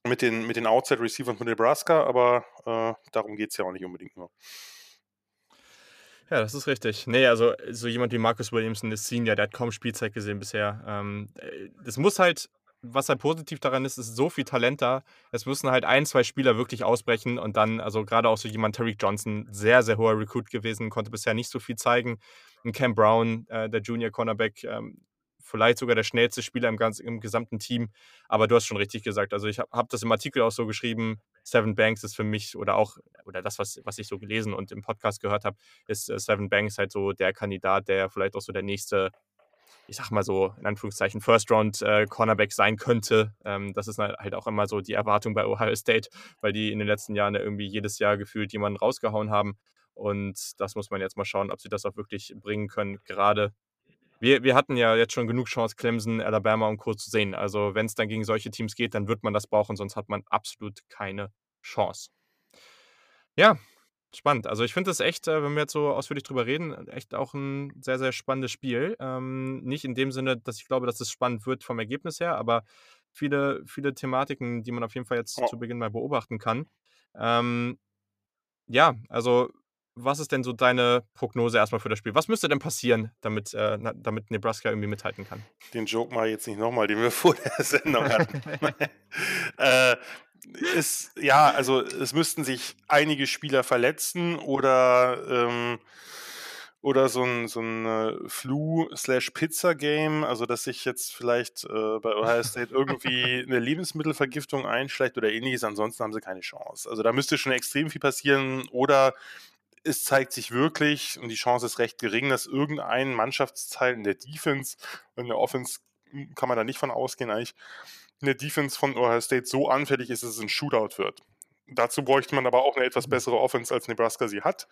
B: mit den, mit den Outside-Receivern von Nebraska, aber äh, darum geht es ja auch nicht unbedingt nur.
A: Ja, das ist richtig. Nee, also so jemand wie Marcus Williamson ist Senior, der hat kaum Spielzeit gesehen bisher. Ähm, äh, das muss halt was halt positiv daran ist, ist so viel Talent da. Es müssen halt ein, zwei Spieler wirklich ausbrechen und dann, also gerade auch so jemand, Tariq Johnson, sehr, sehr hoher Recruit gewesen, konnte bisher nicht so viel zeigen. Ein Cam Brown, äh, der Junior Cornerback, ähm, vielleicht sogar der schnellste Spieler im, ganz, im gesamten Team. Aber du hast schon richtig gesagt. Also ich habe hab das im Artikel auch so geschrieben. Seven Banks ist für mich oder auch, oder das, was, was ich so gelesen und im Podcast gehört habe, ist äh, Seven Banks halt so der Kandidat, der vielleicht auch so der nächste ich sag mal so, in Anführungszeichen, First-Round-Cornerback äh, sein könnte. Ähm, das ist halt auch immer so die Erwartung bei Ohio State, weil die in den letzten Jahren irgendwie jedes Jahr gefühlt jemanden rausgehauen haben. Und das muss man jetzt mal schauen, ob sie das auch wirklich bringen können. Gerade wir, wir hatten ja jetzt schon genug Chance, Clemson, Alabama und Co. zu sehen. Also wenn es dann gegen solche Teams geht, dann wird man das brauchen, sonst hat man absolut keine Chance. Ja, Spannend. Also ich finde das echt, äh, wenn wir jetzt so ausführlich drüber reden, echt auch ein sehr, sehr spannendes Spiel. Ähm, nicht in dem Sinne, dass ich glaube, dass es spannend wird vom Ergebnis her, aber viele, viele Thematiken, die man auf jeden Fall jetzt oh. zu Beginn mal beobachten kann. Ähm, ja, also was ist denn so deine Prognose erstmal für das Spiel? Was müsste denn passieren, damit, äh, damit Nebraska irgendwie mithalten kann?
B: Den Joke mal jetzt nicht nochmal, den wir vor der Sendung hatten. äh, ist, ja, also es müssten sich einige Spieler verletzen oder, ähm, oder so ein, so ein äh, Flu-Pizza-Game, also dass sich jetzt vielleicht äh, bei Ohio State irgendwie eine Lebensmittelvergiftung einschleicht oder ähnliches, ansonsten haben sie keine Chance. Also da müsste schon extrem viel passieren oder es zeigt sich wirklich, und die Chance ist recht gering, dass irgendein Mannschaftsteil in der Defense, in der Offense kann man da nicht von ausgehen eigentlich, in der Defense von Ohio State so anfällig ist, dass es ein Shootout wird. Dazu bräuchte man aber auch eine etwas mhm. bessere Offense, als Nebraska sie hat.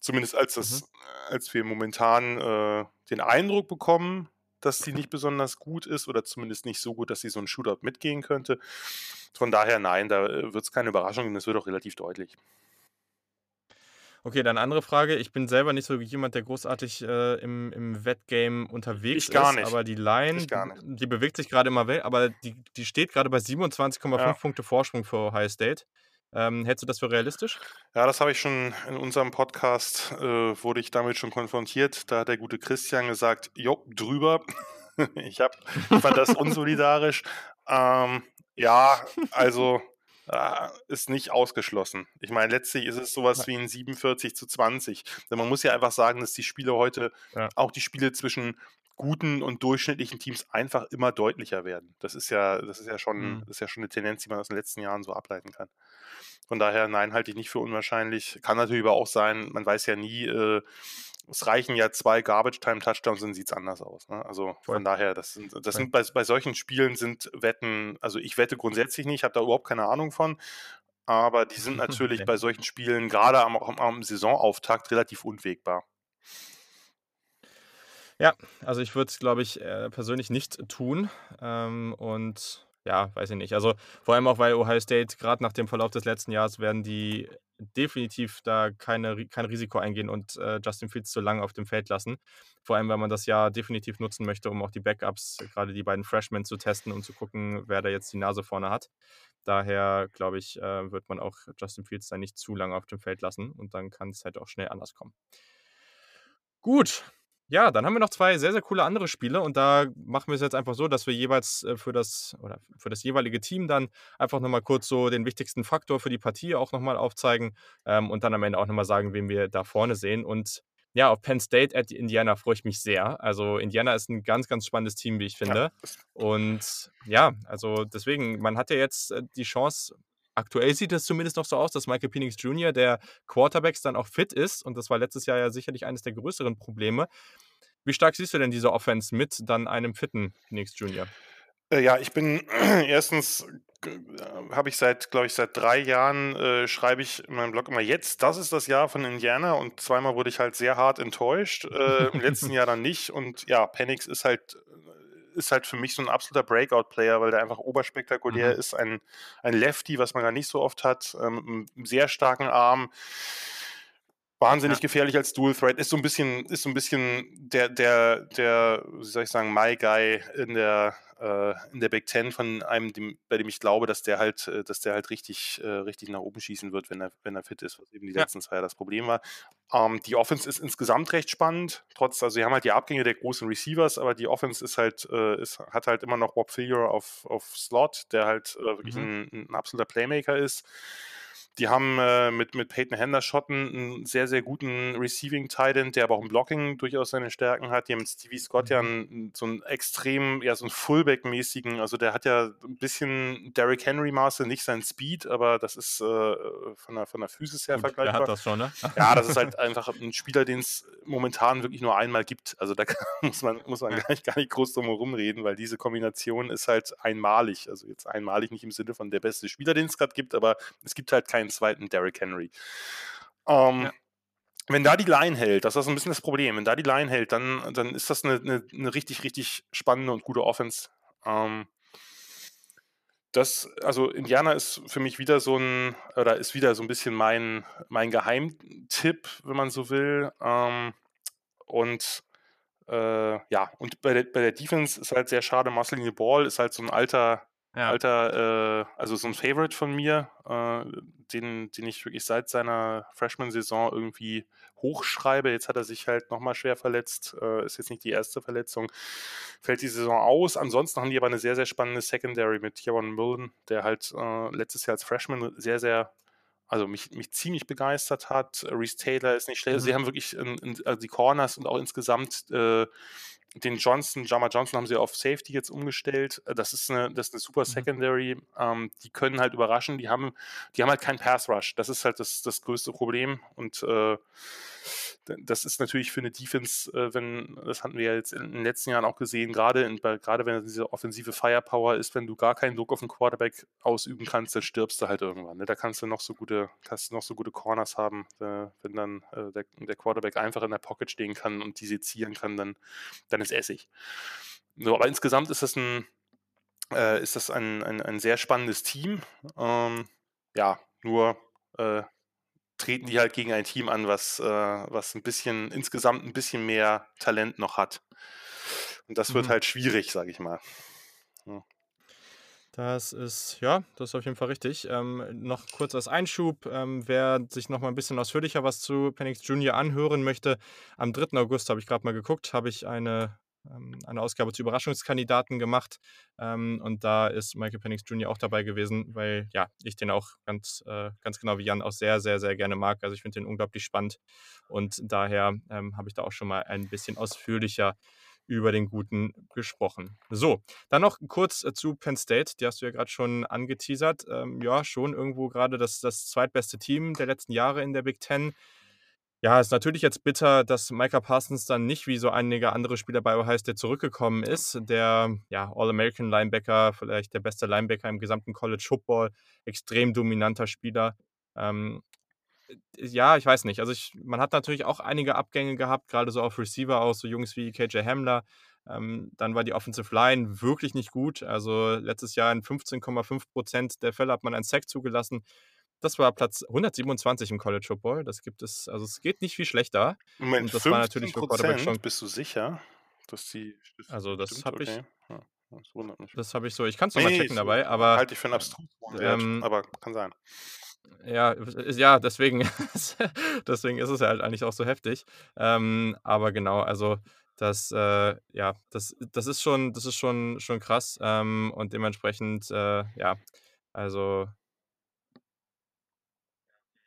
B: Zumindest als, das, mhm. als wir momentan äh, den Eindruck bekommen, dass sie nicht besonders gut ist oder zumindest nicht so gut, dass sie so ein Shootout mitgehen könnte. Von daher nein, da äh, wird es keine Überraschung geben, das wird auch relativ deutlich.
A: Okay, dann andere Frage. Ich bin selber nicht so jemand, der großartig äh, im, im Wettgame unterwegs
B: ich gar nicht.
A: ist, aber die Line, die, die bewegt sich gerade immer weg, aber die, die steht gerade bei 27,5 ja. Punkte Vorsprung für Ohio State. Ähm, hältst du das für realistisch?
B: Ja, das habe ich schon in unserem Podcast, äh, wurde ich damit schon konfrontiert. Da hat der gute Christian gesagt, jo, drüber. ich, hab, ich fand das unsolidarisch. Ähm, ja, also äh, ist nicht ausgeschlossen. Ich meine, letztlich ist es sowas wie ein 47 zu 20. Denn man muss ja einfach sagen, dass die Spiele heute, ja. auch die Spiele zwischen guten und durchschnittlichen Teams einfach immer deutlicher werden. Das ist ja, das ist ja schon, mhm. das ist ja schon eine Tendenz, die man aus den letzten Jahren so ableiten kann. Von daher, nein, halte ich nicht für unwahrscheinlich. Kann natürlich aber auch sein, man weiß ja nie, äh, es reichen ja zwei Garbage-Time-Touchdowns, dann sieht es anders aus. Ne? Also von daher, das sind, das sind bei, bei solchen Spielen sind Wetten, also ich wette grundsätzlich nicht, habe da überhaupt keine Ahnung von. Aber die sind natürlich okay. bei solchen Spielen, gerade am, am Saisonauftakt, relativ unwegbar.
A: Ja, also ich würde es, glaube ich, äh, persönlich nicht tun. Ähm, und ja, weiß ich nicht. Also vor allem auch, weil Ohio State gerade nach dem Verlauf des letzten Jahres werden die definitiv da keine, kein Risiko eingehen und äh, Justin Fields zu lange auf dem Feld lassen. Vor allem, weil man das ja definitiv nutzen möchte, um auch die Backups, gerade die beiden Freshmen zu testen und zu gucken, wer da jetzt die Nase vorne hat. Daher, glaube ich, äh, wird man auch Justin Fields da nicht zu lange auf dem Feld lassen und dann kann es halt auch schnell anders kommen. Gut, ja, dann haben wir noch zwei sehr, sehr coole andere Spiele und da machen wir es jetzt einfach so, dass wir jeweils äh, für das oder für das jeweilige Team dann einfach nochmal kurz so den wichtigsten Faktor für die Partie auch nochmal aufzeigen ähm, und dann am Ende auch nochmal sagen, wen wir da vorne sehen. Und ja, auf Penn State at Indiana freue ich mich sehr. Also Indiana ist ein ganz, ganz spannendes Team, wie ich finde. Ja. Und ja, also deswegen, man hat ja jetzt äh, die Chance, aktuell sieht es zumindest noch so aus, dass Michael Penix Jr., der Quarterbacks, dann auch fit ist. Und das war letztes Jahr ja sicherlich eines der größeren Probleme. Wie stark siehst du denn diese Offense mit dann einem fitten Penix Jr.?
B: Äh, ja, ich bin erstens äh, habe ich seit, glaube ich, seit drei Jahren äh, schreibe ich in meinem Blog immer jetzt, das ist das Jahr von Indiana und zweimal wurde ich halt sehr hart enttäuscht, äh, im letzten Jahr dann nicht und ja, Penix ist halt ist halt für mich so ein absoluter Breakout-Player, weil der einfach oberspektakulär mhm. ist. Ein, ein Lefty, was man gar nicht so oft hat, ähm, einen sehr starken Arm. Wahnsinnig ja. gefährlich als Dual Threat. Ist so ein bisschen, ist so ein bisschen der, der, der, wie soll ich sagen, My Guy in der, äh, in der Big Ten von einem, dem, bei dem ich glaube, dass der halt, äh, dass der halt richtig, äh, richtig nach oben schießen wird, wenn er, wenn er fit ist, was eben die ja. letzten zwei Jahre das Problem war. Ähm, die Offense ist insgesamt recht spannend, trotz, also sie haben halt die Abgänge der großen Receivers, aber die Offense ist halt, äh, ist, hat halt immer noch Bob Figure auf, auf Slot, der halt äh, wirklich mhm. ein, ein absoluter Playmaker ist. Die haben äh, mit, mit Peyton Henderschotten einen sehr, sehr guten Receiving Titan, der aber auch im Blocking durchaus seine Stärken hat. Die haben mit Stevie Scott ja mhm. einen, so einen extrem, ja, so einen Fullback-mäßigen, also der hat ja ein bisschen Derrick Henry-Maße, nicht sein Speed, aber das ist äh, von, der, von der Physis her Gut, vergleichbar. Der
A: hat das schon, ne?
B: Ja, das ist halt einfach ein Spieler, den es momentan wirklich nur einmal gibt. Also da muss man, muss man gar, nicht, gar nicht groß drum herum reden, weil diese Kombination ist halt einmalig. Also jetzt einmalig nicht im Sinne von der beste Spieler, den es gerade gibt, aber es gibt halt keinen keinen zweiten Derrick Henry. Ähm, ja. Wenn da die Line hält, das ist ein bisschen das Problem, wenn da die Line hält, dann, dann ist das eine, eine, eine richtig, richtig spannende und gute Offense. Ähm, das, also Indiana ist für mich wieder so ein, oder ist wieder so ein bisschen mein, mein Geheimtipp, wenn man so will. Ähm, und äh, ja, und bei der, bei der Defense ist halt sehr schade, Marceline Ball ist halt so ein alter, ja. alter, äh, also so ein Favorite von mir, äh, den, den ich wirklich seit seiner Freshman-Saison irgendwie hochschreibe. Jetzt hat er sich halt nochmal schwer verletzt, äh, ist jetzt nicht die erste Verletzung, fällt die Saison aus. Ansonsten haben die aber eine sehr, sehr spannende Secondary mit Kieran Mullen, der halt äh, letztes Jahr als Freshman sehr, sehr also mich, mich ziemlich begeistert hat. Reese Taylor ist nicht schlecht. Also mhm. sie haben wirklich in, in, also die Corners und auch insgesamt äh, den Johnson, Jama Johnson haben sie auf Safety jetzt umgestellt. Äh, das ist eine, das ist eine super mhm. Secondary. Ähm, die können halt überraschen. Die haben, die haben halt keinen Pass Rush. Das ist halt das, das größte Problem. Und äh, das ist natürlich für eine Defense, äh, wenn, das hatten wir ja jetzt in den letzten Jahren auch gesehen, gerade, in, gerade wenn diese offensive Firepower ist, wenn du gar keinen Druck auf den Quarterback ausüben kannst, dann stirbst du halt irgendwann. Ne? Da kannst du noch so gute, kannst du noch so gute Corners haben, äh, wenn dann äh, der, der, Quarterback einfach in der Pocket stehen kann und die sezieren kann, dann, dann ist Essig. So, aber insgesamt ist das ein, äh, ist das ein, ein, ein, sehr spannendes Team. Ähm, ja, nur äh, treten die halt gegen ein Team an, was, äh, was ein bisschen, insgesamt ein bisschen mehr Talent noch hat. Und das wird mhm. halt schwierig, sage ich mal.
A: Ja. Das ist, ja, das ist auf jeden Fall richtig. Ähm, noch kurz als Einschub, ähm, wer sich noch mal ein bisschen ausführlicher was zu Penix Junior anhören möchte, am 3. August habe ich gerade mal geguckt, habe ich eine eine Ausgabe zu Überraschungskandidaten gemacht. Ähm, und da ist Michael Penix Jr. auch dabei gewesen, weil ja, ich den auch ganz, äh, ganz genau wie Jan auch sehr, sehr, sehr gerne mag. Also ich finde den unglaublich spannend. Und daher ähm, habe ich da auch schon mal ein bisschen ausführlicher über den Guten gesprochen. So, dann noch kurz äh, zu Penn State, die hast du ja gerade schon angeteasert. Ähm, ja, schon irgendwo gerade das, das zweitbeste Team der letzten Jahre in der Big Ten. Ja, ist natürlich jetzt bitter, dass Micah Parsons dann nicht wie so einige andere Spieler bei Ohio State zurückgekommen ist. Der ja, All-American Linebacker, vielleicht der beste Linebacker im gesamten College Football, extrem dominanter Spieler. Ähm, ja, ich weiß nicht. Also ich, man hat natürlich auch einige Abgänge gehabt, gerade so auf Receiver aus, so Jungs wie KJ Hamler. Ähm, dann war die Offensive Line wirklich nicht gut. Also letztes Jahr in 15,5 Prozent der Fälle hat man einen Sack zugelassen. Das war Platz 127 im College Football. Das gibt es, also es geht nicht viel schlechter.
B: Moment, und das war natürlich für Quarterback schon. Bist du sicher, dass die.
A: Das also das habe ich. Okay. Ja, das wundert mich. Das habe ich so. Ich kann es nochmal nee, checken so, dabei, aber.
B: Halte ich für einen abstrusen ähm, aber kann sein.
A: Ja, ja, deswegen, deswegen ist es ja halt eigentlich auch so heftig. Ähm, aber genau, also das, äh, ja, das, das ist schon, das ist schon, schon krass. Ähm, und dementsprechend, äh, ja, also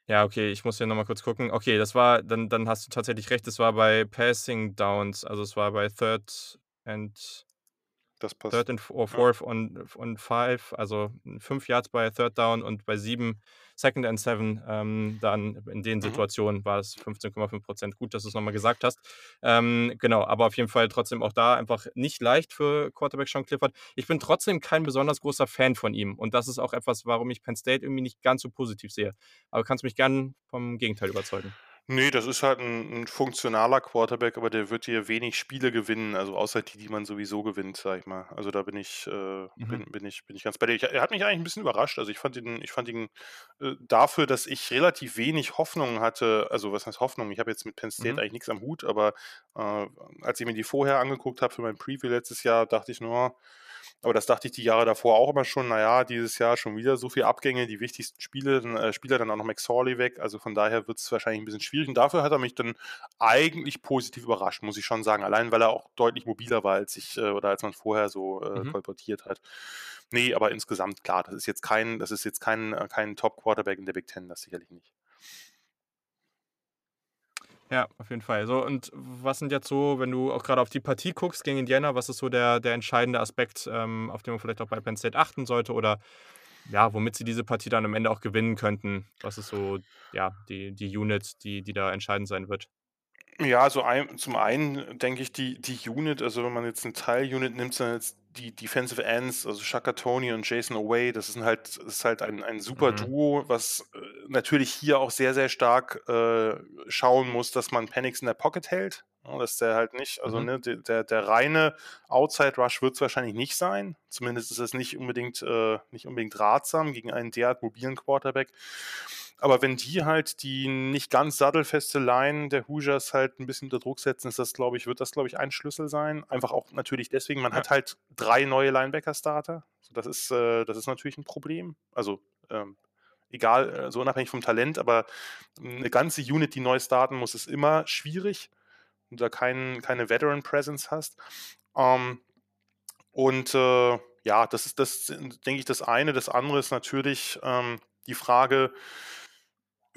A: ja, okay, ich muss hier nochmal kurz gucken. Okay, das war, dann, dann hast du tatsächlich recht, das war bei Passing Downs, also es war bei Third and
B: das passt.
A: Third and or Fourth ja. und, und Five, also fünf Yards bei Third Down und bei sieben Second and Seven, ähm, dann in den mhm. Situationen war es 15,5 Prozent. Gut, dass du es nochmal gesagt hast. Ähm, genau, aber auf jeden Fall trotzdem auch da einfach nicht leicht für Quarterback Sean Clifford. Ich bin trotzdem kein besonders großer Fan von ihm und das ist auch etwas, warum ich Penn State irgendwie nicht ganz so positiv sehe. Aber kannst mich gern vom Gegenteil überzeugen.
B: Nee, das ist halt ein 'n funktionaler Quarterback, aber der wird dir wenig Spiele gewinnen, also außer die, die man sowieso gewinnt, sag ich mal. Also da bin ich, äh, Mhm. bin bin ich bin ich ganz bei dir. Ich er hat mich eigentlich ein bisschen überrascht. Also ich fand ihn ich fand ihn, äh, dafür, dass ich relativ wenig Hoffnung hatte also was heißt Hoffnung? Ich habe jetzt mit Penn State Mhm. eigentlich nichts am Hut, aber, äh, als ich mir die vorher angeguckt habe für mein Preview letztes Jahr, dachte ich nur aber das dachte ich die Jahre davor auch immer schon. Naja, dieses Jahr schon wieder so viele Abgänge, die wichtigsten Spiele, äh, Spieler dann auch noch McSorley weg. Also von daher wird es wahrscheinlich ein bisschen schwierig. Und dafür hat er mich dann eigentlich positiv überrascht, muss ich schon sagen. Allein weil er auch deutlich mobiler war, als ich äh, oder als man vorher so äh, mhm. kolportiert hat. Nee, aber insgesamt klar, das ist jetzt kein, das ist jetzt kein, äh, kein Top-Quarterback in der Big Ten, das sicherlich nicht.
A: Ja, auf jeden Fall. So, und was sind jetzt so, wenn du auch gerade auf die Partie guckst gegen Indiana, was ist so der, der entscheidende Aspekt, ähm, auf den man vielleicht auch bei Penn State achten sollte oder ja, womit sie diese Partie dann am Ende auch gewinnen könnten? Was ist so, ja, die, die Unit, die, die da entscheidend sein wird?
B: Ja, also ein, zum einen denke ich, die, die Unit, also wenn man jetzt eine Teil-Unit nimmt, dann jetzt die Defensive Ends, also Shaka Tony und Jason Away, das ist halt, das ist halt ein, ein super mhm. Duo, was äh, natürlich hier auch sehr, sehr stark äh, schauen muss, dass man Panics in der Pocket hält. Ja, dass der halt nicht, also mhm. ne, der, der reine Outside Rush wird es wahrscheinlich nicht sein. Zumindest ist es nicht unbedingt, äh, nicht unbedingt ratsam gegen einen derart mobilen Quarterback. Aber wenn die halt die nicht ganz sattelfeste Line der Hoosiers halt ein bisschen unter Druck setzen, ist das, glaube ich, wird das, glaube ich, ein Schlüssel sein. Einfach auch natürlich deswegen, man ja. hat halt drei neue Linebacker-Starter. Das ist, äh, das ist natürlich ein Problem. Also, ähm, egal, äh, so unabhängig vom Talent, aber eine ganze Unit, die neu starten muss, ist immer schwierig, wenn du da kein, keine Veteran-Presence hast. Ähm, und äh, ja, das ist das, denke ich, das eine. Das andere ist natürlich ähm, die Frage,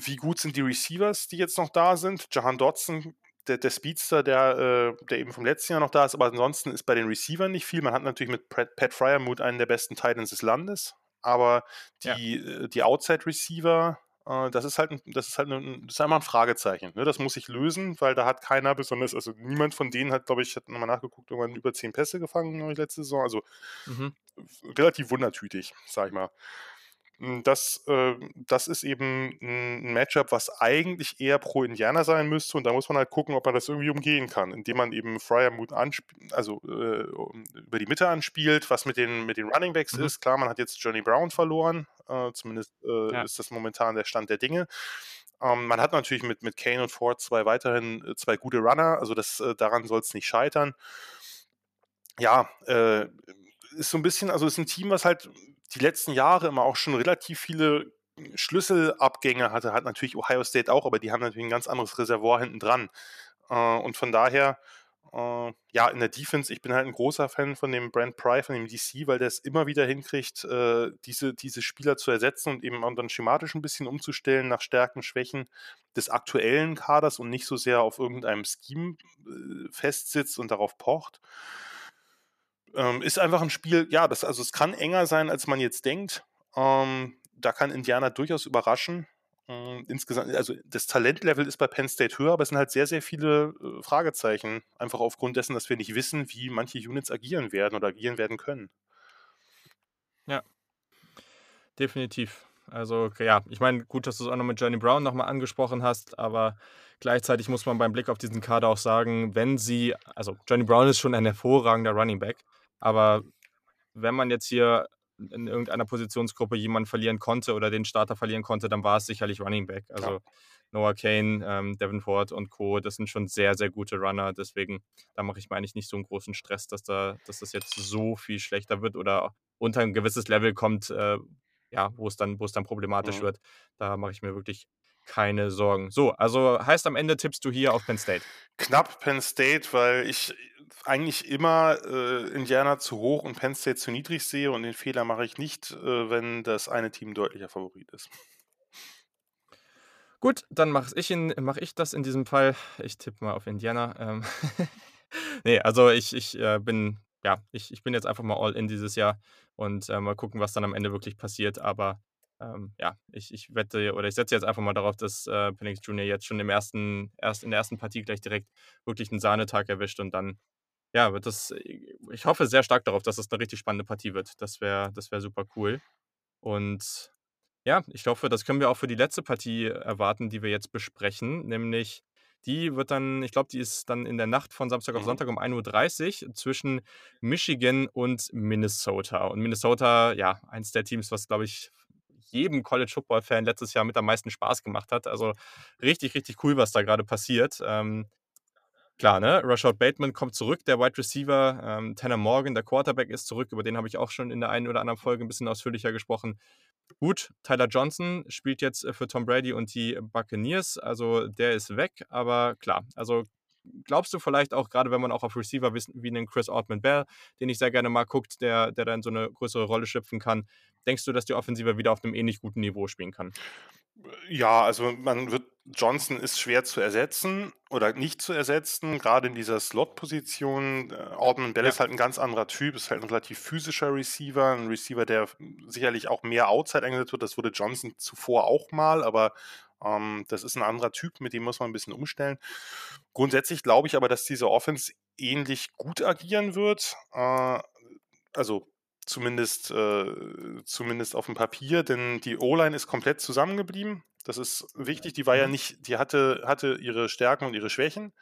B: wie gut sind die Receivers, die jetzt noch da sind? Jahan Dodson der, der Speedster, der, äh, der eben vom letzten Jahr noch da ist, aber ansonsten ist bei den Receivern nicht viel. Man hat natürlich mit Pat, Pat Fryermuth einen der besten Titans des Landes, aber die, ja. Äh, die Outside-Receiver, äh, das ist halt, ein, das ist halt ein, das ist einmal ein Fragezeichen. Ne? Das muss sich lösen, weil da hat keiner besonders, also niemand von denen hat, glaube ich, hat nochmal nachgeguckt, irgendwann über zehn Pässe gefangen letzte Saison. Also mhm. relativ wundertütig, sag ich mal. Hm, das, äh, das ist eben ein Matchup, was eigentlich eher pro Indianer sein müsste. Und da muss man halt gucken, ob man das irgendwie umgehen kann, indem man eben Fryermuth also äh, über die Mitte anspielt, was mit den, mit den Running Backs mhm. ist. Klar, man hat jetzt Johnny Brown verloren. Äh, zumindest äh, ja. ist das momentan der Stand der Dinge. Ähm, man hat natürlich mit, mit Kane und Ford zwei weiterhin äh, zwei gute Runner. Also das, äh, daran soll es nicht scheitern. Ja, ist so ein bisschen, also ist ein Team, was halt die letzten Jahre immer auch schon relativ viele Schlüsselabgänge hatte, hat natürlich Ohio State auch, aber die haben natürlich ein ganz anderes Reservoir hinten dran. Äh, und von daher, äh, ja, in der Defense, ich bin halt ein großer Fan von dem Brand Pry, von dem DC, weil der es immer wieder hinkriegt, äh, diese, diese Spieler zu ersetzen und eben dann schematisch ein bisschen umzustellen nach Stärken, Schwächen des aktuellen Kaders und nicht so sehr auf irgendeinem Scheme festsitzt und darauf pocht. Ähm, ist einfach ein Spiel, ja, das, also es kann enger sein, als man jetzt denkt. Ähm, da kann Indiana durchaus überraschen. Ähm, insgesamt, also das Talentlevel ist bei Penn State höher, aber es sind halt sehr, sehr viele äh, Fragezeichen. Einfach aufgrund dessen, dass wir nicht wissen, wie manche Units agieren werden oder agieren werden können.
A: Ja, definitiv. Also ja, ich meine, gut, dass du es auch noch mit Johnny Brown nochmal angesprochen hast, aber gleichzeitig muss man beim Blick auf diesen Kader auch sagen, wenn sie, also Johnny Brown ist schon ein hervorragender Running Back, aber wenn man jetzt hier in irgendeiner Positionsgruppe jemanden verlieren konnte oder den Starter verlieren konnte, dann war es sicherlich Running Back. Also ja. Noah Kane, ähm, Devin Ford und Co., das sind schon sehr, sehr gute Runner. Deswegen, da mache ich mir eigentlich nicht so einen großen Stress, dass, da, dass das jetzt so viel schlechter wird oder unter ein gewisses Level kommt, äh, ja, wo es dann, wo es dann problematisch mhm. wird. Da mache ich mir wirklich keine Sorgen. So, also heißt am Ende tippst du hier auf Penn State?
B: Knapp Penn State, weil ich eigentlich immer äh, Indiana zu hoch und Penn State zu niedrig sehe und den Fehler mache ich nicht, äh, wenn das eine Team deutlicher Favorit ist.
A: Gut, dann mache ich, mach ich das in diesem Fall. Ich tippe mal auf Indiana. Ähm nee, also ich, ich äh, bin, ja, ich, ich bin jetzt einfach mal all in dieses Jahr und äh, mal gucken, was dann am Ende wirklich passiert. Aber ähm, ja, ich, ich wette oder ich setze jetzt einfach mal darauf, dass äh, Penix Jr. jetzt schon im ersten, erst in der ersten Partie gleich direkt wirklich einen Sahnetag erwischt und dann, ja, wird das, ich hoffe sehr stark darauf, dass es das eine richtig spannende Partie wird. Das wäre das wär super cool. Und ja, ich hoffe, das können wir auch für die letzte Partie erwarten, die wir jetzt besprechen, nämlich die wird dann, ich glaube, die ist dann in der Nacht von Samstag auf mhm. Sonntag um 1.30 Uhr zwischen Michigan und Minnesota. Und Minnesota, ja, eins der Teams, was, glaube ich, jedem College-Football-Fan letztes Jahr mit am meisten Spaß gemacht hat. Also richtig, richtig cool, was da gerade passiert. Ähm, klar, ne? Rashad Bateman kommt zurück, der Wide Receiver. Ähm, Tanner Morgan, der Quarterback, ist zurück. Über den habe ich auch schon in der einen oder anderen Folge ein bisschen ausführlicher gesprochen. Gut, Tyler Johnson spielt jetzt äh, für Tom Brady und die Buccaneers. Also der ist weg, aber klar, also glaubst du vielleicht auch, gerade wenn man auch auf Receiver wie einen Chris Ortman Bell, den ich sehr gerne mal guckt, der, der da in so eine größere Rolle schlüpfen kann, denkst du, dass die Offensive wieder auf einem ähnlich guten Niveau spielen kann?
B: Ja, also man wird Johnson ist schwer zu ersetzen oder nicht zu ersetzen, gerade in dieser Slot-Position. Äh, Ortman Bell ja. ist halt ein ganz anderer Typ, ist halt ein relativ physischer Receiver, ein Receiver, der sicherlich auch mehr Outside eingesetzt wird. Das wurde Johnson zuvor auch mal, aber ähm, das ist ein anderer Typ, mit dem muss man ein bisschen umstellen. Grundsätzlich glaube ich aber, dass diese Offense ähnlich gut agieren wird. Äh, also zumindest, äh, zumindest auf dem Papier, denn die O-Line ist komplett zusammengeblieben. Das ist wichtig. Die war ja mhm. nicht, die hatte, hatte ihre Stärken und ihre Schwächen.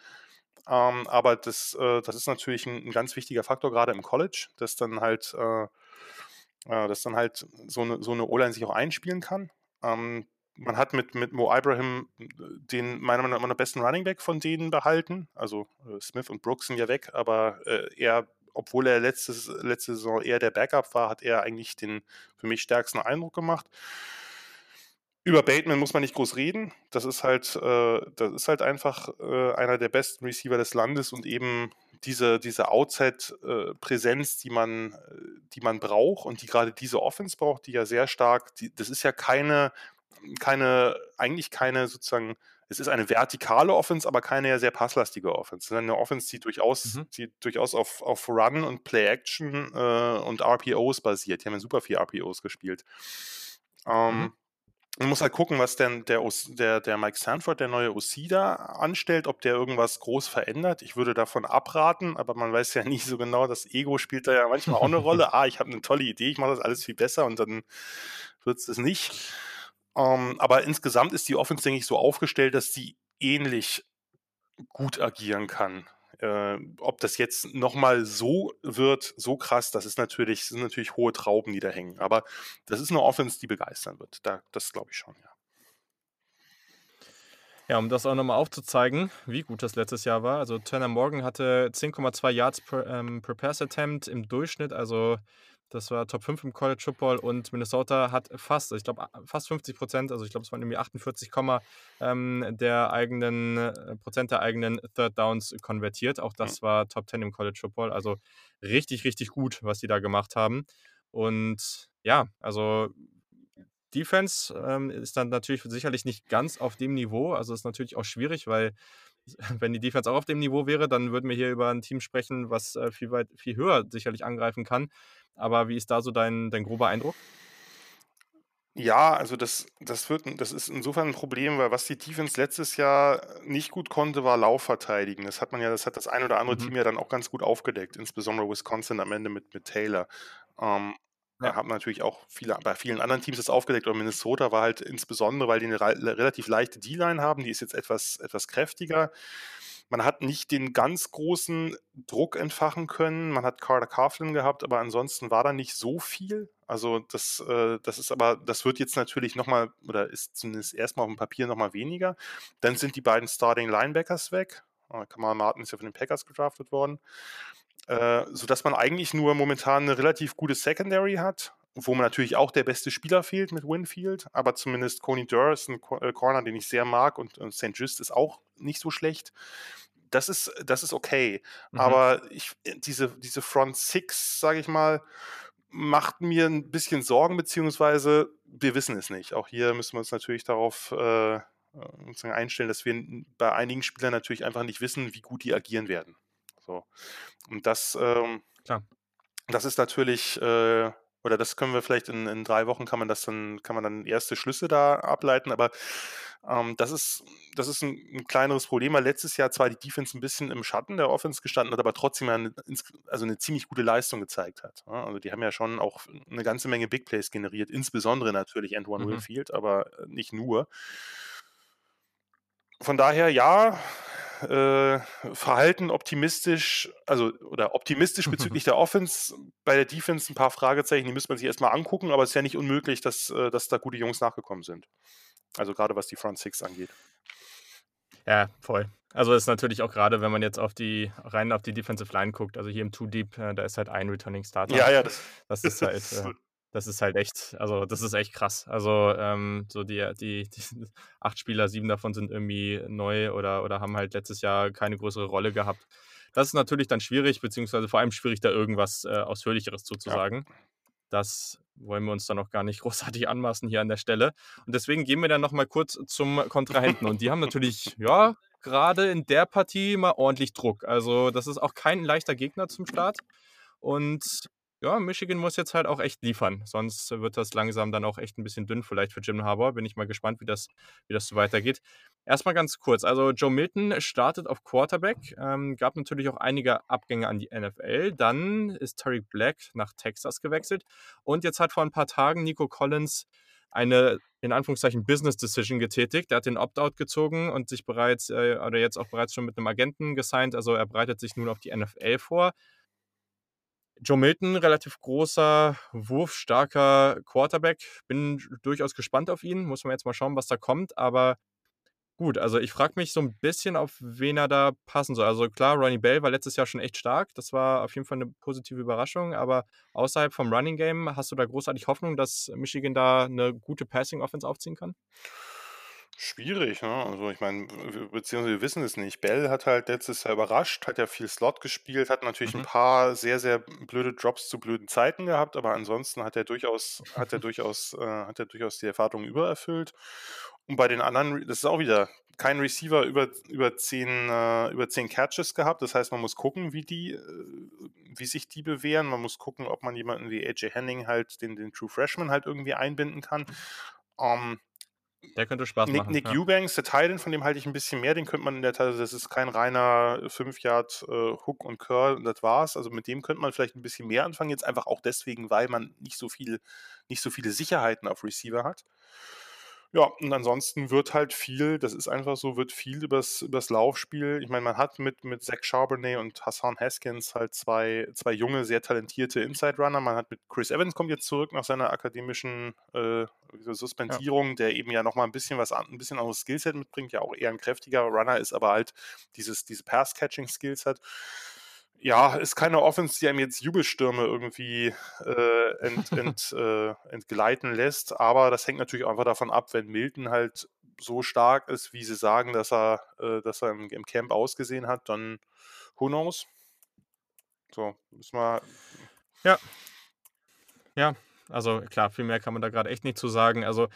B: Ähm, aber das, äh, das ist natürlich ein, ein, ganz wichtiger Faktor, gerade im College, dass dann halt, äh, äh dass dann halt so eine, so eine O-Line sich auch einspielen kann. Ähm, man hat mit, mit Mo Ibrahim äh, den meiner Meinung nach besten Running Back von denen behalten. Also äh, Smith und Brooks sind ja weg, aber er, obwohl er letztes, letzte Saison eher der Backup war, hat er eigentlich den für mich stärksten Eindruck gemacht. Über Bateman muss man nicht groß reden. Das ist halt, äh, das ist halt einfach äh, einer der besten Receiver des Landes und eben diese, diese Outside-Präsenz, die man, die man braucht und die gerade diese Offense braucht, die ja sehr stark, die, das ist ja keine keine, eigentlich keine sozusagen es ist eine vertikale Offense, aber keine sehr passlastige Offense. Es ist eine Offense, die durchaus, mhm. die durchaus auf, auf Run und Play-Action äh, und RPOs basiert. Die haben ja super viel RPOs gespielt. Ähm, mhm. Man muss halt gucken, was denn der, der, der Mike Sanford, der neue OC da anstellt, ob der irgendwas groß verändert. Ich würde davon abraten, aber man weiß ja nie so genau. Das Ego spielt da ja manchmal auch eine Rolle. Ah, ich habe eine tolle Idee, ich mache das alles viel besser und dann wird es das nicht. Ähm, aber insgesamt ist die Offense, denke ich, so aufgestellt, dass sie ähnlich gut agieren kann. Äh, ob das jetzt nochmal so wird, so krass, das ist natürlich, sind natürlich hohe Trauben, die da hängen. Aber das ist eine Offense, die begeistern wird. Da, das glaube ich schon, ja.
A: Ja, um das auch nochmal aufzuzeigen, wie gut das letztes Jahr war. Also Turner Morgan hatte 10,2 Yards per, ähm, per Pass Attempt im Durchschnitt, also das war Top 5 im College Football und Minnesota hat fast, ich glaube fast 50 Prozent, also ich glaube es waren irgendwie 48, ähm, der eigenen äh, Prozent der eigenen Third Downs konvertiert. Auch das war Top 10 im College Football. Also richtig, richtig gut, was die da gemacht haben. Und ja, also Defense ähm, ist dann natürlich sicherlich nicht ganz auf dem Niveau. Also ist natürlich auch schwierig, weil wenn die Defense auch auf dem Niveau wäre, dann würden wir hier über ein Team sprechen, was äh, viel weit, viel höher sicherlich angreifen kann. Aber wie ist da so dein, dein grober Eindruck?
B: Ja, also das, das wird, das ist insofern ein Problem, weil was die Defense letztes Jahr nicht gut konnte, war Laufverteidigen. Das hat man ja, das hat das ein oder andere mhm. Team ja dann auch ganz gut aufgedeckt, insbesondere Wisconsin am Ende mit, mit Taylor. Ähm, ja. haben natürlich auch viele, bei vielen anderen Teams das aufgedeckt, aber Minnesota war halt insbesondere, weil die eine relativ leichte D-Line haben, die ist jetzt etwas, etwas kräftiger. Man hat nicht den ganz großen Druck entfachen können. Man hat Carter Coughlin gehabt, aber ansonsten war da nicht so viel. Also das, äh, das ist aber, das wird jetzt natürlich nochmal, oder ist zumindest erstmal auf dem Papier nochmal weniger. Dann sind die beiden Starting Linebackers weg. Äh, Kamal Martin ist ja von den Packers gedraftet worden. Äh, sodass man eigentlich nur momentan eine relativ gute Secondary hat wo man natürlich auch der beste Spieler fehlt mit Winfield, aber zumindest Coney Durr ist ein äh, Corner, den ich sehr mag und, und St. Just ist auch nicht so schlecht. Das ist, das ist okay. Mhm. Aber ich, diese, diese Front Six, sage ich mal, macht mir ein bisschen Sorgen, beziehungsweise wir wissen es nicht. Auch hier müssen wir uns natürlich darauf äh, äh einstellen, dass wir bei einigen Spielern natürlich einfach nicht wissen, wie gut die agieren werden. So. Und das, ähm, das ist natürlich äh, oder das können wir vielleicht in, in drei Wochen kann man das dann, kann man dann erste Schlüsse da ableiten, aber ähm, das ist, das ist ein, ein, kleineres Problem, weil letztes Jahr zwar die Defense ein bisschen im Schatten der Offense gestanden hat, aber trotzdem eine, also eine ziemlich gute Leistung gezeigt hat. Ja? Also die haben ja schon auch eine ganze Menge Big Plays generiert, insbesondere natürlich Antoine mhm. Winfield, aber nicht nur. Von daher, ja, äh, verhalten optimistisch, also oder optimistisch bezüglich der Offense. Bei der Defense ein paar Fragezeichen, die müsste man sich erstmal angucken, aber es ist ja nicht unmöglich, dass, äh, dass da gute Jungs nachgekommen sind. Also gerade was die Front Six angeht.
A: Ja, voll. Also ist natürlich auch gerade, wenn man jetzt auf die rein auf die Defensive Line guckt, also hier im Too Deep, äh, da ist halt ein Returning Starter.
B: Ja, ja, das,
A: das ist halt äh, das ist halt echt, also das ist echt krass. Also ähm, so die, die, die, acht Spieler, sieben davon sind irgendwie neu oder, oder haben halt letztes Jahr keine größere Rolle gehabt. Das ist natürlich dann schwierig, beziehungsweise vor allem schwierig, da irgendwas äh, Ausführlicheres zuzusagen. Ja. Das wollen wir uns dann noch gar nicht großartig anmaßen hier an der Stelle. Und deswegen gehen wir dann nochmal kurz zum Kontrahenten. Und die haben natürlich, ja, gerade in der Partie mal ordentlich Druck. Also das ist auch kein leichter Gegner zum Start. Und ja, Michigan muss jetzt halt auch echt liefern. Sonst wird das langsam dann auch echt ein bisschen dünn, vielleicht für Jim Harbour. Bin ich mal gespannt, wie das, wie das so weitergeht. Erstmal ganz kurz. Also, Joe Milton startet auf Quarterback. Ähm, gab natürlich auch einige Abgänge an die NFL. Dann ist Terry Black nach Texas gewechselt. Und jetzt hat vor ein paar Tagen Nico Collins eine in Anführungszeichen Business Decision getätigt. Er hat den Opt-out gezogen und sich bereits äh, oder jetzt auch bereits schon mit einem Agenten gesigned. Also er bereitet sich nun auf die NFL vor. Joe Milton, relativ großer, wurfstarker Quarterback. Bin durchaus gespannt auf ihn. Muss man jetzt mal schauen, was da kommt. Aber gut, also ich frage mich so ein bisschen, auf wen er da passen soll. Also klar, Ronnie Bell war letztes Jahr schon echt stark. Das war auf jeden Fall eine positive Überraschung. Aber außerhalb vom Running Game, hast du da großartig Hoffnung, dass Michigan da eine gute Passing Offense aufziehen kann?
B: Schwierig, ne? Also ich meine, beziehungsweise wir wissen es nicht. Bell hat halt letztes Jahr überrascht, hat ja viel Slot gespielt, hat natürlich ein mhm. paar sehr, sehr blöde Drops zu blöden Zeiten gehabt, aber ansonsten hat er durchaus, hat er durchaus, äh, hat er durchaus die Erwartungen übererfüllt. Und bei den anderen, das ist auch wieder keinen Receiver über, über, 10, äh, über 10 Catches gehabt. Das heißt, man muss gucken, wie, die, äh, wie sich die bewähren. Man muss gucken, ob man jemanden wie AJ Henning halt, den, den True Freshman halt irgendwie einbinden kann. Ähm,
A: der könnte Spaß
B: Nick,
A: machen.
B: Nick ja. Eubanks, der Titan, von dem halte ich ein bisschen mehr. Den könnte man in der Tat, das ist kein reiner 5-Yard äh, Hook und Curl, das war's. Also mit dem könnte man vielleicht ein bisschen mehr anfangen. Jetzt einfach auch deswegen, weil man nicht so viel, nicht so viele Sicherheiten auf Receiver hat. Ja, und ansonsten wird halt viel, das ist einfach so, wird viel übers, übers Laufspiel. Ich meine, man hat mit, mit Zach Charbonnet und Hassan Haskins halt zwei, zwei junge, sehr talentierte Inside-Runner. Man hat mit Chris Evans kommt jetzt zurück nach seiner akademischen äh, Suspendierung, ja. der eben ja nochmal ein bisschen was an, ein bisschen anderes Skillset mitbringt, ja auch eher ein kräftiger Runner ist, aber halt dieses, diese Pass-Catching-Skills hat ja, ist keine Offense, die einem jetzt Jubelstürme irgendwie äh, ent, ent, äh, entgleiten lässt, aber das hängt natürlich einfach davon ab, wenn Milton halt so stark ist, wie sie sagen, dass er, äh, dass er im, im, Camp ausgesehen hat, dann who knows? So, müssen wir.
A: Ja. Ja, also klar, viel mehr kann man da gerade echt nicht zu sagen. Also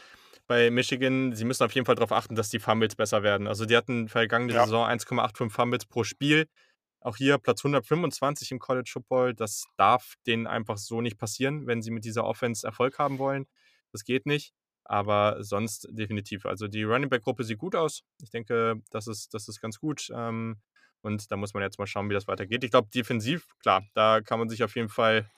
A: bei Michigan, sie müssen auf jeden Fall darauf achten, dass die Fumbles besser werden. Also die hatten vergangene ja. Saison 1,85 Fumbles pro Spiel. Auch hier Platz 125 im College Football. Das darf denen einfach so nicht passieren, wenn sie mit dieser Offense Erfolg haben wollen. Das geht nicht. Aber sonst definitiv. Also die Running Back Gruppe sieht gut aus. Ich denke, das ist, das ist ganz gut. Ähm, und da muss man jetzt mal schauen, wie das weitergeht. Ich glaube, defensiv, klar, da kann man sich auf jeden Fall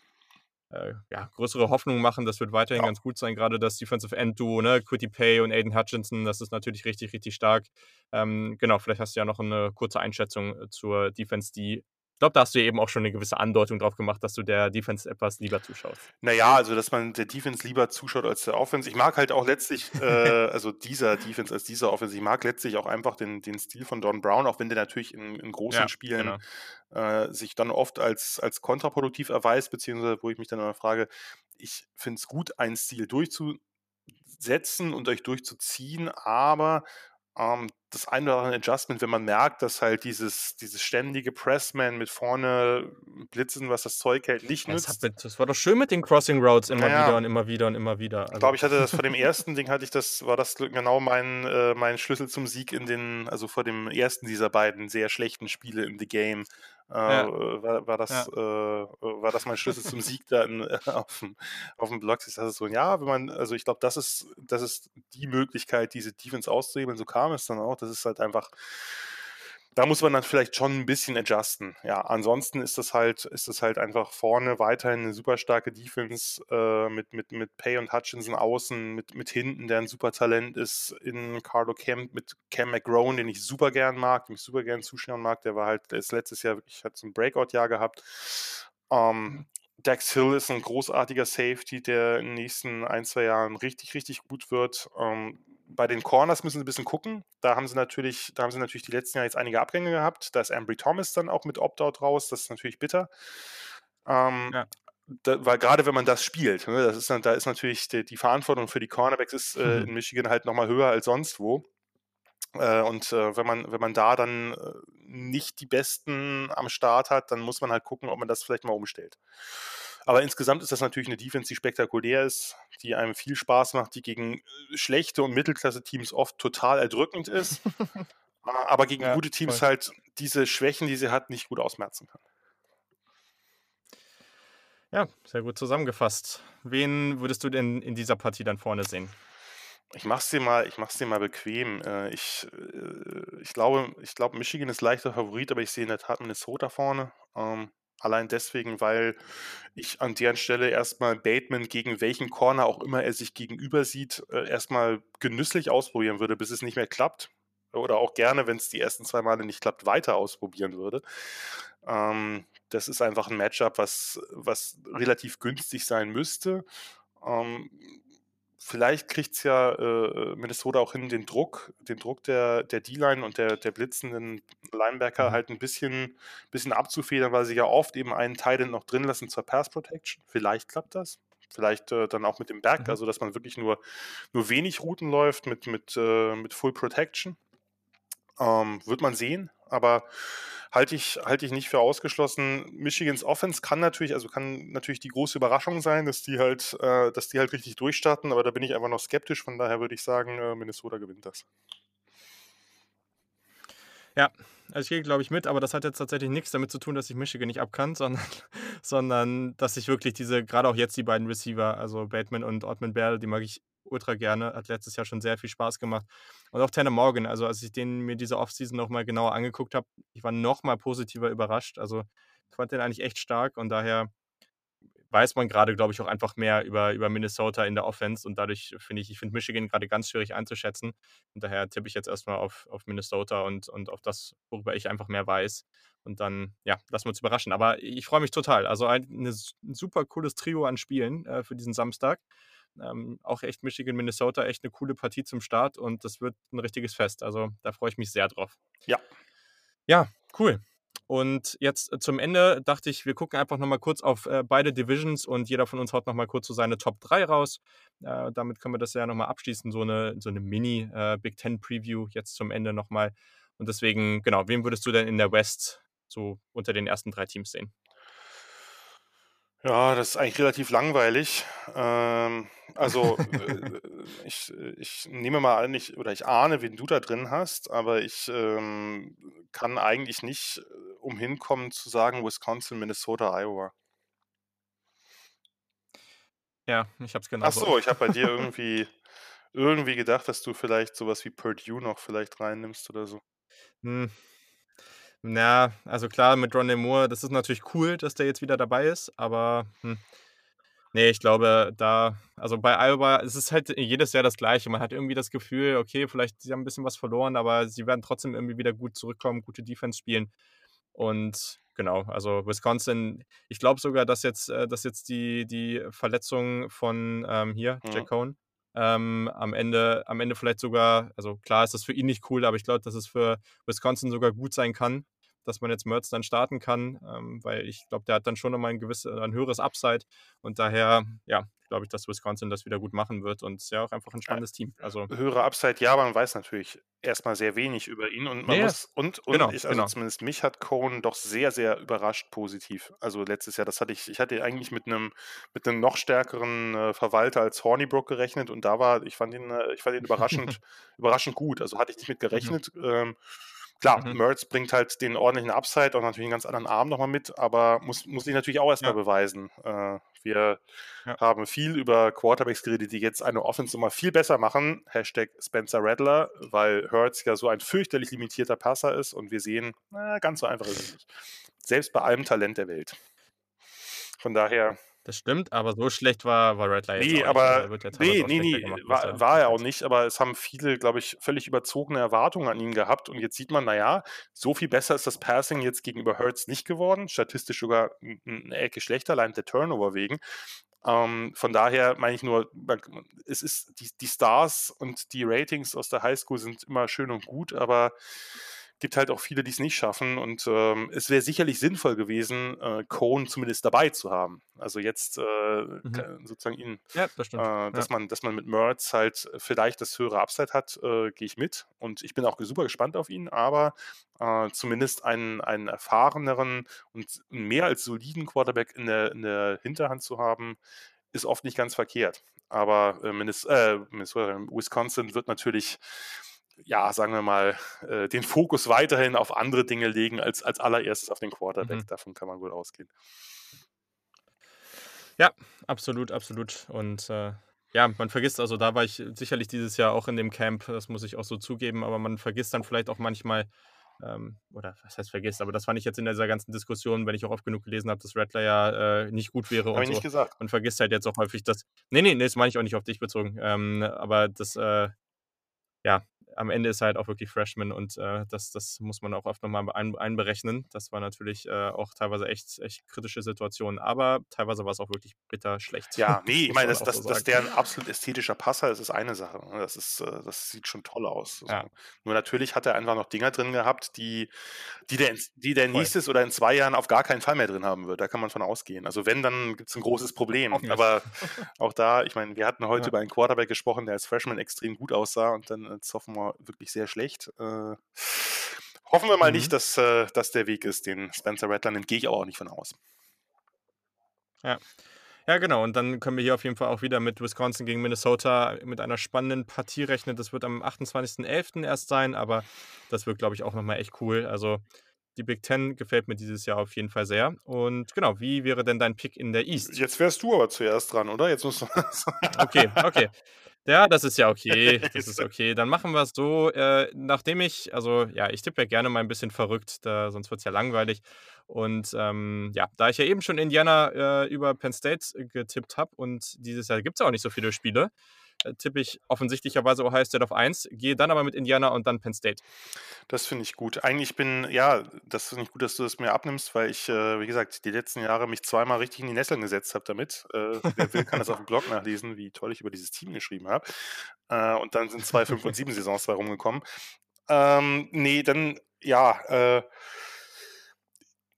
A: ja, größere Hoffnungen machen. Das wird weiterhin ja. ganz gut sein. Gerade das Defensive End Duo, ne? Quitty Pay und Aiden Hutchinson, das ist natürlich richtig, richtig stark. Ähm, genau, vielleicht hast du ja noch eine kurze Einschätzung äh, zur Defense, die ich glaube, da hast du eben auch schon eine gewisse Andeutung drauf gemacht, dass du der Defense etwas lieber zuschaust.
B: Naja, also dass man der Defense lieber zuschaut als der Offense. Ich mag halt auch letztlich, äh, also dieser Defense als dieser Offense, ich mag letztlich auch einfach den, den Stil von Don Brown, auch wenn der natürlich in, in großen ja, Spielen genau. äh, sich dann oft als, als kontraproduktiv erweist, beziehungsweise wo ich mich dann immer frage, ich finde es gut, einen Stil durchzusetzen und euch durchzuziehen, aber ähm, das ein oder andere Adjustment, wenn man merkt, dass halt dieses, dieses ständige Pressman mit vorne blitzen, was das Zeug hält, nicht
A: nützt. Das, mit, das war doch schön mit den Crossing Routes immer naja. wieder und immer wieder und immer wieder.
B: Also. Ich glaube, ich hatte das vor dem ersten Ding, hatte ich das, war das genau mein, äh, mein Schlüssel zum Sieg in den, also vor dem ersten dieser beiden sehr schlechten Spiele in The Game. Äh, ja. war, war, das, ja. äh, war das mein Schlüssel zum Sieg da in, auf, dem, auf dem Blog. Ich sage so, ja, wenn man, also ich glaube, das ist, das ist die Möglichkeit, diese Defense auszuhebeln. So kam es dann auch. Das ist halt einfach da muss man dann vielleicht schon ein bisschen adjusten. Ja, ansonsten ist das halt, ist das halt einfach vorne weiterhin eine super starke Defense äh, mit, mit, mit Pay und Hutchinson außen, mit, mit hinten, der ein super Talent ist, in Carlo Camp, mit Cam McGrone, den ich super gern mag, den ich super gern zuschauen mag. Der war halt, der ist letztes Jahr wirklich, hat so ein Breakout-Jahr gehabt. Ähm, Dax Hill ist ein großartiger Safety, der in den nächsten ein, zwei Jahren richtig, richtig gut wird. Ähm, bei den Corners müssen sie ein bisschen gucken. Da haben sie natürlich, da haben sie natürlich die letzten Jahre jetzt einige Abgänge gehabt. Da ist Ambry Thomas dann auch mit Opt-out raus. Das ist natürlich bitter. Ähm, ja. da, weil gerade wenn man das spielt, ne, das ist dann, da ist natürlich die, die, Verantwortung für die Cornerbacks ist äh, mhm. in Michigan halt nochmal höher als sonst wo. Äh, und äh, wenn, man, wenn man da dann äh, nicht die Besten am Start hat, dann muss man halt gucken, ob man das vielleicht mal umstellt. Aber insgesamt ist das natürlich eine Defense, die spektakulär ist, die einem viel Spaß macht, die gegen äh, schlechte und Mittelklasse-Teams oft total erdrückend ist, aber gegen ja, gute Teams voll. halt diese Schwächen, die sie hat, nicht gut ausmerzen kann.
A: Ja, sehr gut zusammengefasst. Wen würdest du denn in dieser Partie dann vorne sehen?
B: Ich mach's dir mal, ich mach's dir mal bequem. Äh, ich, äh, ich glaube, ich glaube, Michigan ist leichter Favorit, aber ich sehe in der Tat Minnesota vorne. Allein deswegen, weil ich an deren Stelle erstmal Bateman gegen welchen Corner auch immer er sich gegenüber sieht, äh, erstmal genüsslich ausprobieren würde, bis es nicht mehr klappt. Oder auch gerne, wenn es die ersten zwei Male nicht klappt, weiter ausprobieren würde. Ähm, das ist einfach ein Matchup, was, was relativ günstig sein müsste. Ähm, vielleicht kriegt es ja äh, Minnesota auch hin, den Druck, den Druck der, der D-Line und der, der blitzenden Linebacker mhm. halt ein bisschen, bisschen abzufedern, weil sie ja oft eben einen Teil noch drin lassen zur Pass Protection. Vielleicht klappt das. Vielleicht äh, dann auch mit dem Back, mhm. also dass man wirklich nur, nur wenig Routen läuft mit, mit, äh, mit Full Protection. Ähm, wird man sehen, aber halte ich, halte ich nicht für ausgeschlossen. Michigans Offense kann natürlich, also kann natürlich die große Überraschung sein, dass die halt, äh, dass die halt richtig durchstarten, aber da bin ich einfach noch skeptisch, von daher würde ich sagen, äh, Minnesota gewinnt das.
A: Ja, also ich gehe, glaube ich, mit, aber das hat jetzt tatsächlich nichts damit zu tun, dass ich Michigan nicht abkann, sondern, sondern dass ich wirklich diese, gerade auch jetzt die beiden Receiver, also Bateman und Ottman Bell, die mag ich ultra gerne. Hat letztes Jahr schon sehr viel Spaß gemacht. Und auch Tanner Morgan, also als ich den mir diese Offseason nochmal genauer angeguckt habe, ich war nochmal positiver überrascht. Also ich fand den eigentlich echt stark und daher weiß man gerade, glaube ich, auch einfach mehr über, über Minnesota in der Offense und dadurch finde ich, ich finde Michigan gerade ganz schwierig einzuschätzen. Und daher tippe ich jetzt erstmal auf, auf Minnesota und, und auf das, worüber ich einfach mehr weiß. Und dann, ja, lassen wir uns überraschen. Aber ich freue mich total. Also ein, ein super cooles Trio an Spielen äh, für diesen Samstag. Ähm, auch echt Michigan, Minnesota, echt eine coole Partie zum Start und das wird ein richtiges Fest. Also da freue ich mich sehr drauf.
B: Ja.
A: Ja, cool. Und jetzt äh, zum Ende dachte ich, wir gucken einfach nochmal kurz auf äh, beide Divisions und jeder von uns haut nochmal kurz so seine Top 3 raus. Äh, damit können wir das ja nochmal abschließen, so eine, so eine Mini-Big äh, Ten Preview jetzt zum Ende nochmal. Und deswegen, genau, wen würdest du denn in der West so unter den ersten drei Teams sehen?
B: Ja, das ist eigentlich relativ langweilig. Ähm, also, äh, ich, ich nehme mal an, ich, oder ich ahne, wen du da drin hast, aber ich ähm, kann eigentlich nicht äh, umhin kommen zu sagen Wisconsin, Minnesota, Iowa.
A: Ja, ich habe es genau
B: Ach so, ich habe bei dir irgendwie, irgendwie gedacht, dass du vielleicht sowas wie Purdue noch vielleicht reinnimmst oder so.
A: Hm, na, also klar, mit Rondé Moore, das ist natürlich cool, dass der jetzt wieder dabei ist, aber hm, ne, ich glaube, da also bei Iowa es ist halt jedes Jahr das Gleiche. Man hat irgendwie das Gefühl, okay, vielleicht sie haben ein bisschen was verloren, aber sie werden trotzdem irgendwie wieder gut zurückkommen, gute Defense spielen. Und genau, also Wisconsin, ich glaube sogar, dass jetzt, äh, dass jetzt die, die Verletzung von ähm, hier,
B: Mhm.
A: Jack Cohn, ähm, am Ende, am Ende vielleicht sogar, also klar ist das für ihn nicht cool, aber ich glaube, dass es für Wisconsin sogar gut sein kann, dass man jetzt Mertz dann starten kann, ähm, weil ich glaube, der hat dann schon nochmal ein gewisses, ein höheres Upside und daher, ja, glaube ich, dass Wisconsin das wieder gut machen wird und es ist ja auch einfach ein spannendes Team. Also
B: Höhere Upside, ja, aber man weiß natürlich erstmal sehr wenig über ihn und man
A: Ja,
B: muss und und
A: Genau,
B: ich also
A: genau.
B: zumindest mich hat Cohen doch sehr, sehr überrascht positiv. Also letztes Jahr, das hatte ich ich hatte eigentlich mit einem mit einem noch stärkeren, äh, Verwalter als Hornibrook gerechnet und da war ich fand ihn äh, ich fand ihn überraschend überraschend gut. Also hatte ich nicht mit
A: Mhm.
B: gerechnet. Ähm, klar,
A: Mhm.
B: Mertz bringt halt den ordentlichen Upside und natürlich einen ganz anderen Arm noch mal mit, aber muss muss sich natürlich auch erst mal
A: Ja.
B: beweisen. Äh, wir
A: Ja.
B: haben viel über Quarterbacks geredet, die jetzt eine Offense immer viel besser machen. Hashtag Spencer Rattler, weil Hurts ja so ein fürchterlich limitierter Passer ist und wir sehen, na, ganz so einfach ist es nicht. Selbst bei allem Talent der Welt. Von daher,
A: Das stimmt, aber so schlecht war, war Rattler jetzt
B: nee,
A: nicht.
B: aber
A: Er wird ja
B: nee, nee, nee,
A: gemacht,
B: war,
A: er
B: war er auch nicht, aber es haben viele, glaube ich, völlig überzogene Erwartungen an ihn gehabt und jetzt sieht man, naja, so viel besser ist das Passing jetzt gegenüber Hurts nicht geworden, statistisch sogar eine Ecke schlechter, allein der Turnover wegen. Ähm, von daher meine ich nur, es ist die, die Stars und die Ratings aus der Highschool sind immer schön und gut, aber gibt halt auch viele, die es nicht schaffen. Und ähm, es wäre sicherlich sinnvoll gewesen, äh, Cohn zumindest dabei zu haben. Also jetzt äh,
A: Mhm.
B: sozusagen ihn,
A: Ja, das
B: äh, dass,
A: Ja.
B: man, dass man mit Mertz halt vielleicht das höhere Upside hat, äh, gehe ich mit. Und ich bin auch super gespannt auf ihn, aber äh, zumindest einen, einen erfahreneren und mehr als soliden Quarterback in der, in der Hinterhand zu haben, ist oft nicht ganz verkehrt. Aber äh, Minnesota, Wisconsin wird natürlich, ja, sagen wir mal, äh, den Fokus weiterhin auf andere Dinge legen als als allererstes auf den Quarterback.
A: Mhm.
B: Davon kann man wohl ausgehen.
A: Ja, absolut, absolut. Und äh, ja, man vergisst, also da war ich sicherlich dieses Jahr auch in dem Camp, das muss ich auch so zugeben, aber man vergisst dann vielleicht auch manchmal, ähm, oder was heißt vergisst, aber das fand ich jetzt in dieser ganzen Diskussion, wenn ich auch oft genug gelesen habe, dass Rattler ja äh, nicht gut wäre
B: Habe
A: und
B: ich nicht
A: so.
B: gesagt.
A: Man vergisst halt jetzt auch häufig, dass. Nee, nee, nee, das meine ich auch nicht auf dich bezogen. Ähm, aber das, äh, ja, am Ende ist er halt auch wirklich Freshman und äh, das, das muss man auch oft nochmal ein, einberechnen. Das war natürlich äh, auch teilweise echt, echt kritische Situationen, aber teilweise war es auch wirklich bitter schlecht.
B: Ja, nee, ich meine, dass,
A: auch
B: dass,
A: so
B: dass der ein absolut ästhetischer Passer ist, ist eine Sache. ne? Das, ist, äh, das sieht schon toll aus.
A: Ja.
B: Nur natürlich hat er einfach noch Dinger drin gehabt, die, die der, in, die der nächstes oder in zwei Jahren auf gar keinen Fall mehr drin haben wird. Da kann man von ausgehen. Also wenn, dann gibt es ein großes Problem.
A: Hoffentlich.
B: Aber auch da, ich meine, wir hatten heute
A: Ja.
B: über einen Quarterback gesprochen, der als Freshman extrem gut aussah und dann als Sophomore wirklich sehr schlecht. Äh, hoffen wir mal
A: Mhm.
B: nicht, dass äh, das der Weg ist, den Spencer Rattler nimmt, gehe ich aber auch nicht von aus.
A: Ja, genau. Und dann können wir hier auf jeden Fall auch wieder mit Wisconsin gegen Minnesota mit einer spannenden Partie rechnen. Das wird am 28.11. erst sein, aber das wird, glaube ich, auch nochmal echt cool. Also die Big Ten gefällt mir dieses Jahr auf jeden Fall sehr. Und genau, wie wäre denn dein Pick in der East?
B: Jetzt wärst du aber zuerst dran, oder? Jetzt musst du.
A: okay, okay. Ja, das ist ja okay. Das ist okay. Dann machen wir es so, äh, nachdem ich, also ja, ich tippe ja gerne mal ein bisschen verrückt, da, sonst wird es ja langweilig. Und ähm, ja, da ich ja eben schon Indiana äh, über Penn State getippt habe und dieses Jahr gibt es ja auch nicht so viele Spiele, äh, tippe ich offensichtlicherweise Ohio State auf 1, gehe dann aber mit Indiana und dann Penn State.
B: Das finde ich gut. Eigentlich bin, ja, das finde ich gut, dass du das mir abnimmst, weil ich, äh, wie gesagt, die letzten Jahre mich zweimal richtig in die Nesseln gesetzt habe damit. Äh, wer will, kann das auf dem Blog nachlesen, wie toll ich über dieses Team geschrieben habe. Äh, und dann sind zwei, fünf und sieben Saisons zwei rumgekommen. Ähm, nee, dann, ja, äh,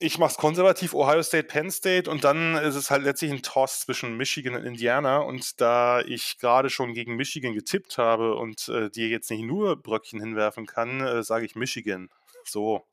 B: ich mache es konservativ, Ohio State, Penn State und dann ist es halt letztlich ein Toss zwischen Michigan und Indiana und da ich gerade schon gegen Michigan getippt habe und äh, dir jetzt nicht nur Bröckchen hinwerfen kann, äh, sage ich Michigan. So.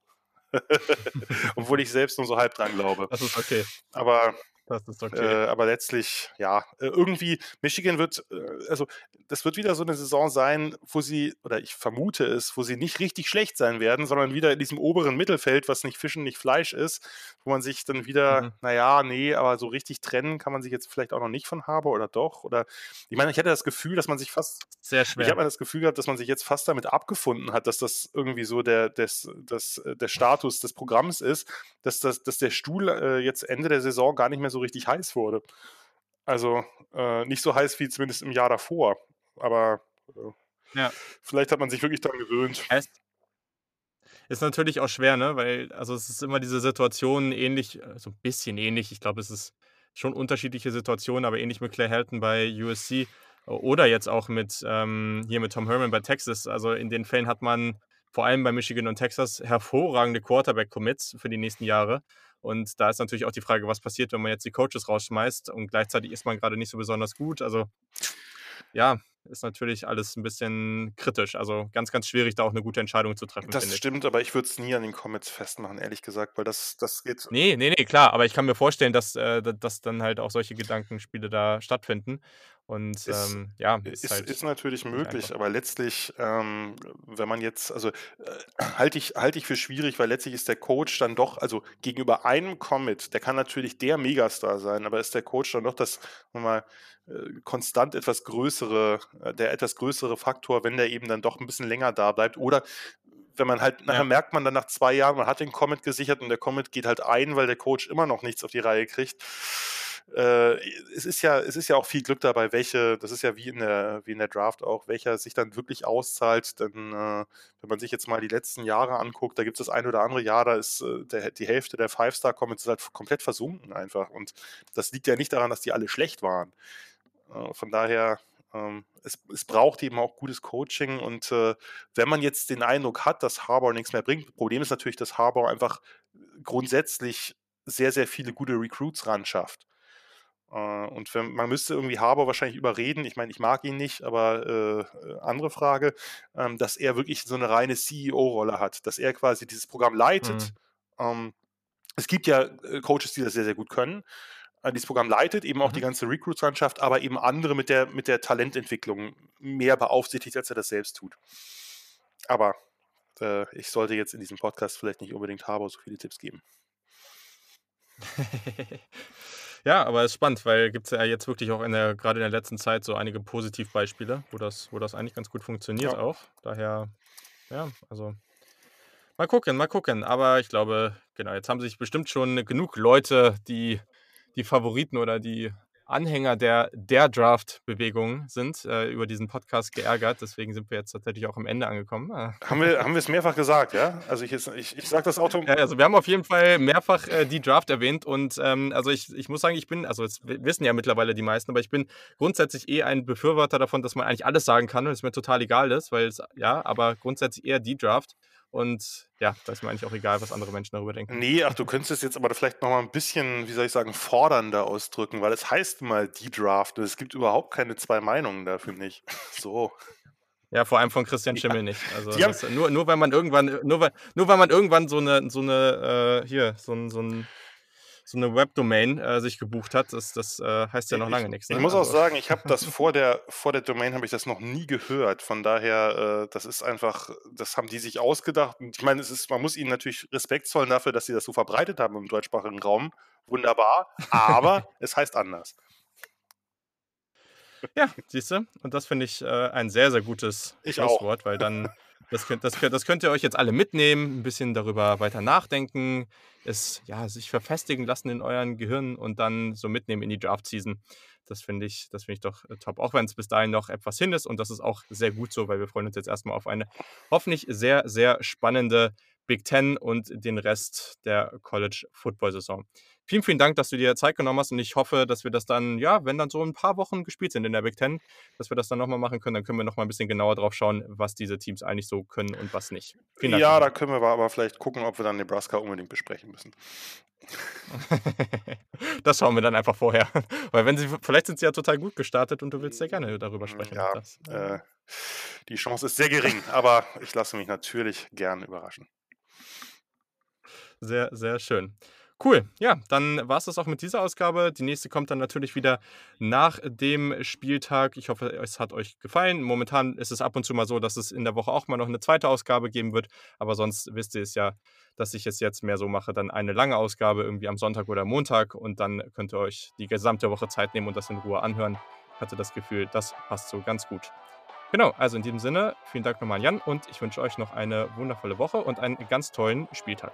B: Obwohl ich selbst nur so halb dran glaube.
A: Das ist okay.
B: Aber
A: das ist okay.
B: Äh, aber letztlich, ja, äh, irgendwie, Michigan wird, äh, also das wird wieder so eine Saison sein, wo sie, oder ich vermute es, wo sie nicht richtig schlecht sein werden, sondern wieder in diesem oberen Mittelfeld, was nicht Fischen, nicht Fleisch ist, wo man sich dann wieder, mhm. naja, nee, aber so richtig trennen kann man sich jetzt vielleicht auch noch nicht von haben oder doch. Oder ich meine, ich hatte das Gefühl, dass man sich fast.
A: Sehr schwer.
B: Ich habe das Gefühl gehabt, dass man sich jetzt fast damit abgefunden hat, dass das irgendwie so der, des, des, der Status des Programms ist, dass, das, dass der Stuhl äh, jetzt Ende der Saison gar nicht mehr so so richtig heiß wurde. Also äh, nicht so heiß wie zumindest im Jahr davor. Aber äh, ja. vielleicht hat man sich wirklich daran gewöhnt.
A: Es ist natürlich auch schwer, ne? Weil, also es ist immer diese Situation ähnlich, äh, so ein bisschen ähnlich. Ich glaube, es ist schon unterschiedliche Situationen, aber ähnlich mit Clay Helton bei USC oder jetzt auch mit ähm, hier mit Tom Herman bei Texas. Also in den Fällen hat man vor allem bei Michigan und Texas hervorragende Quarterback-Commits für die nächsten Jahre. Und da ist natürlich auch die Frage, was passiert, wenn man jetzt die Coaches rausschmeißt und gleichzeitig ist man gerade nicht so besonders gut. Also ja, ist natürlich alles ein bisschen kritisch. Also ganz, ganz schwierig, da auch eine gute Entscheidung zu treffen.
B: Das stimmt, ich. aber ich würde es nie an den Comets festmachen, ehrlich gesagt, weil das, das geht.
A: Nee, nee, nee, klar, aber ich kann mir vorstellen, dass, äh, dass dann halt auch solche Gedankenspiele da stattfinden. Und ist, ähm, ja,
B: ist, ist, halt ist natürlich möglich, aber letztlich, ähm, wenn man jetzt, also äh, halte ich, halt ich für schwierig, weil letztlich ist der Coach dann doch, also gegenüber einem Commit, der kann natürlich der Megastar sein, aber ist der Coach dann doch das, mal, äh, konstant etwas größere, äh, der etwas größere Faktor, wenn der eben dann doch ein bisschen länger da bleibt. Oder wenn man halt, nachher ja. merkt man dann nach zwei Jahren, man hat den Comet gesichert und der Comet geht halt ein, weil der Coach immer noch nichts auf die Reihe kriegt äh, es ist ja, es ist ja auch viel Glück dabei, welche, das ist ja wie in der, wie in der Draft auch, welcher sich dann wirklich auszahlt. Denn äh, wenn man sich jetzt mal die letzten Jahre anguckt, da gibt es das ein oder andere Jahr, da ist äh, der, die Hälfte der Five-Star-Comments halt komplett versunken einfach. Und das liegt ja nicht daran, dass die alle schlecht waren. Äh, von daher, ähm, es, es, braucht eben auch gutes Coaching und äh, wenn man jetzt den Eindruck hat, dass Harbour nichts mehr bringt, Problem ist natürlich, dass Harbour einfach grundsätzlich sehr, sehr viele gute Recruits ran schafft. Äh, und wenn, man müsste irgendwie Haber wahrscheinlich überreden, ich meine, ich mag ihn nicht, aber äh, andere Frage, ähm, dass er wirklich so eine reine CEO-Rolle hat, dass er quasi dieses Programm leitet. Mhm. Ähm, es gibt ja Coaches, die das sehr, sehr gut können. Äh, dieses Programm leitet eben auch mhm. die ganze Recruits-Landschaft, aber eben andere mit der, mit der Talententwicklung mehr beaufsichtigt, als er das selbst tut. Aber äh, ich sollte jetzt in diesem Podcast vielleicht nicht unbedingt Haber so viele Tipps geben.
A: Ja, aber es ist spannend, weil gibt es ja jetzt wirklich auch in der, gerade in der letzten Zeit so einige Positivbeispiele, wo das, wo das eigentlich ganz gut funktioniert ja. auch. Daher, ja, also mal gucken, mal gucken. Aber ich glaube, genau, jetzt haben sich bestimmt schon genug Leute, die die Favoriten oder die Anhänger der, der Draft-Bewegung sind, äh, über diesen Podcast geärgert. Deswegen sind wir jetzt tatsächlich auch am Ende angekommen.
B: Ah. Haben wir, haben wir es mehrfach gesagt, ja? Also ich, ich, ich sage das Auto.
A: Ja, also wir haben auf jeden Fall mehrfach äh, die Draft erwähnt und ähm, also ich, ich muss sagen, ich bin, also das wissen ja mittlerweile die meisten, aber ich bin grundsätzlich eh ein Befürworter davon, dass man eigentlich alles sagen kann und es mir total egal ist, weil es, ja, aber grundsätzlich eher die Draft. Und ja, da ist mir eigentlich auch egal, was andere Menschen darüber denken.
B: Nee, ach, du könntest es jetzt aber vielleicht nochmal ein bisschen, wie soll ich sagen, fordernder ausdrücken, weil es heißt mal die Draft und es gibt überhaupt keine zwei Meinungen dafür nicht. So.
A: Ja, vor allem von Christian Schimmel ja. nicht. Also das, nur, nur weil man irgendwann, nur weil, nur weil man irgendwann so eine, so eine, äh, hier, so ein, so ein so eine Webdomain äh, sich gebucht hat, das, das äh, heißt ja noch lange nichts.
B: Ne? Ich muss also. auch sagen, ich habe das vor der, vor der Domain habe ich das noch nie gehört. Von daher, äh, das ist einfach, das haben die sich ausgedacht. Und ich meine, es ist, man muss ihnen natürlich Respekt zollen dafür, dass sie das so verbreitet haben im deutschsprachigen Raum. Wunderbar, aber es heißt anders.
A: Ja, siehst du? Und das finde ich äh, ein sehr, sehr gutes
B: ich Schlusswort,
A: weil dann das könnt, das, das könnt ihr euch jetzt alle mitnehmen, ein bisschen darüber weiter nachdenken, es ja, sich verfestigen lassen in euren Gehirn und dann so mitnehmen in die Draft-Season. Das finde ich, das ich doch äh, top. Auch wenn es bis dahin noch etwas hin ist und das ist auch sehr gut so, weil wir freuen uns jetzt erstmal auf eine hoffentlich sehr, sehr spannende Big Ten und den Rest der College Football Saison. Vielen, vielen Dank, dass du dir Zeit genommen hast und ich hoffe, dass wir das dann, ja, wenn dann so ein paar Wochen gespielt sind in der Big Ten, dass wir das dann nochmal machen können. Dann können wir nochmal ein bisschen genauer drauf schauen, was diese Teams eigentlich so können und was nicht.
B: Vielen Dank. Ja, da können wir aber vielleicht gucken, ob wir dann Nebraska unbedingt besprechen müssen.
A: das schauen wir dann einfach vorher. Weil wenn sie, vielleicht sind sie ja total gut gestartet und du willst sehr gerne darüber sprechen.
B: Ja, äh, die Chance ist sehr gering, aber ich lasse mich natürlich gern überraschen.
A: Sehr, sehr schön. Cool. Ja, dann war es das auch mit dieser Ausgabe. Die nächste kommt dann natürlich wieder nach dem Spieltag. Ich hoffe, es hat euch gefallen. Momentan ist es ab und zu mal so, dass es in der Woche auch mal noch eine zweite Ausgabe geben wird. Aber sonst wisst ihr es ja, dass ich es jetzt mehr so mache, dann eine lange Ausgabe irgendwie am Sonntag oder Montag und dann könnt ihr euch die gesamte Woche Zeit nehmen und das in Ruhe anhören. Ich hatte das Gefühl, das passt so ganz gut. Genau, also in diesem Sinne, vielen Dank nochmal an Jan und ich wünsche euch noch eine wundervolle Woche und einen ganz tollen Spieltag.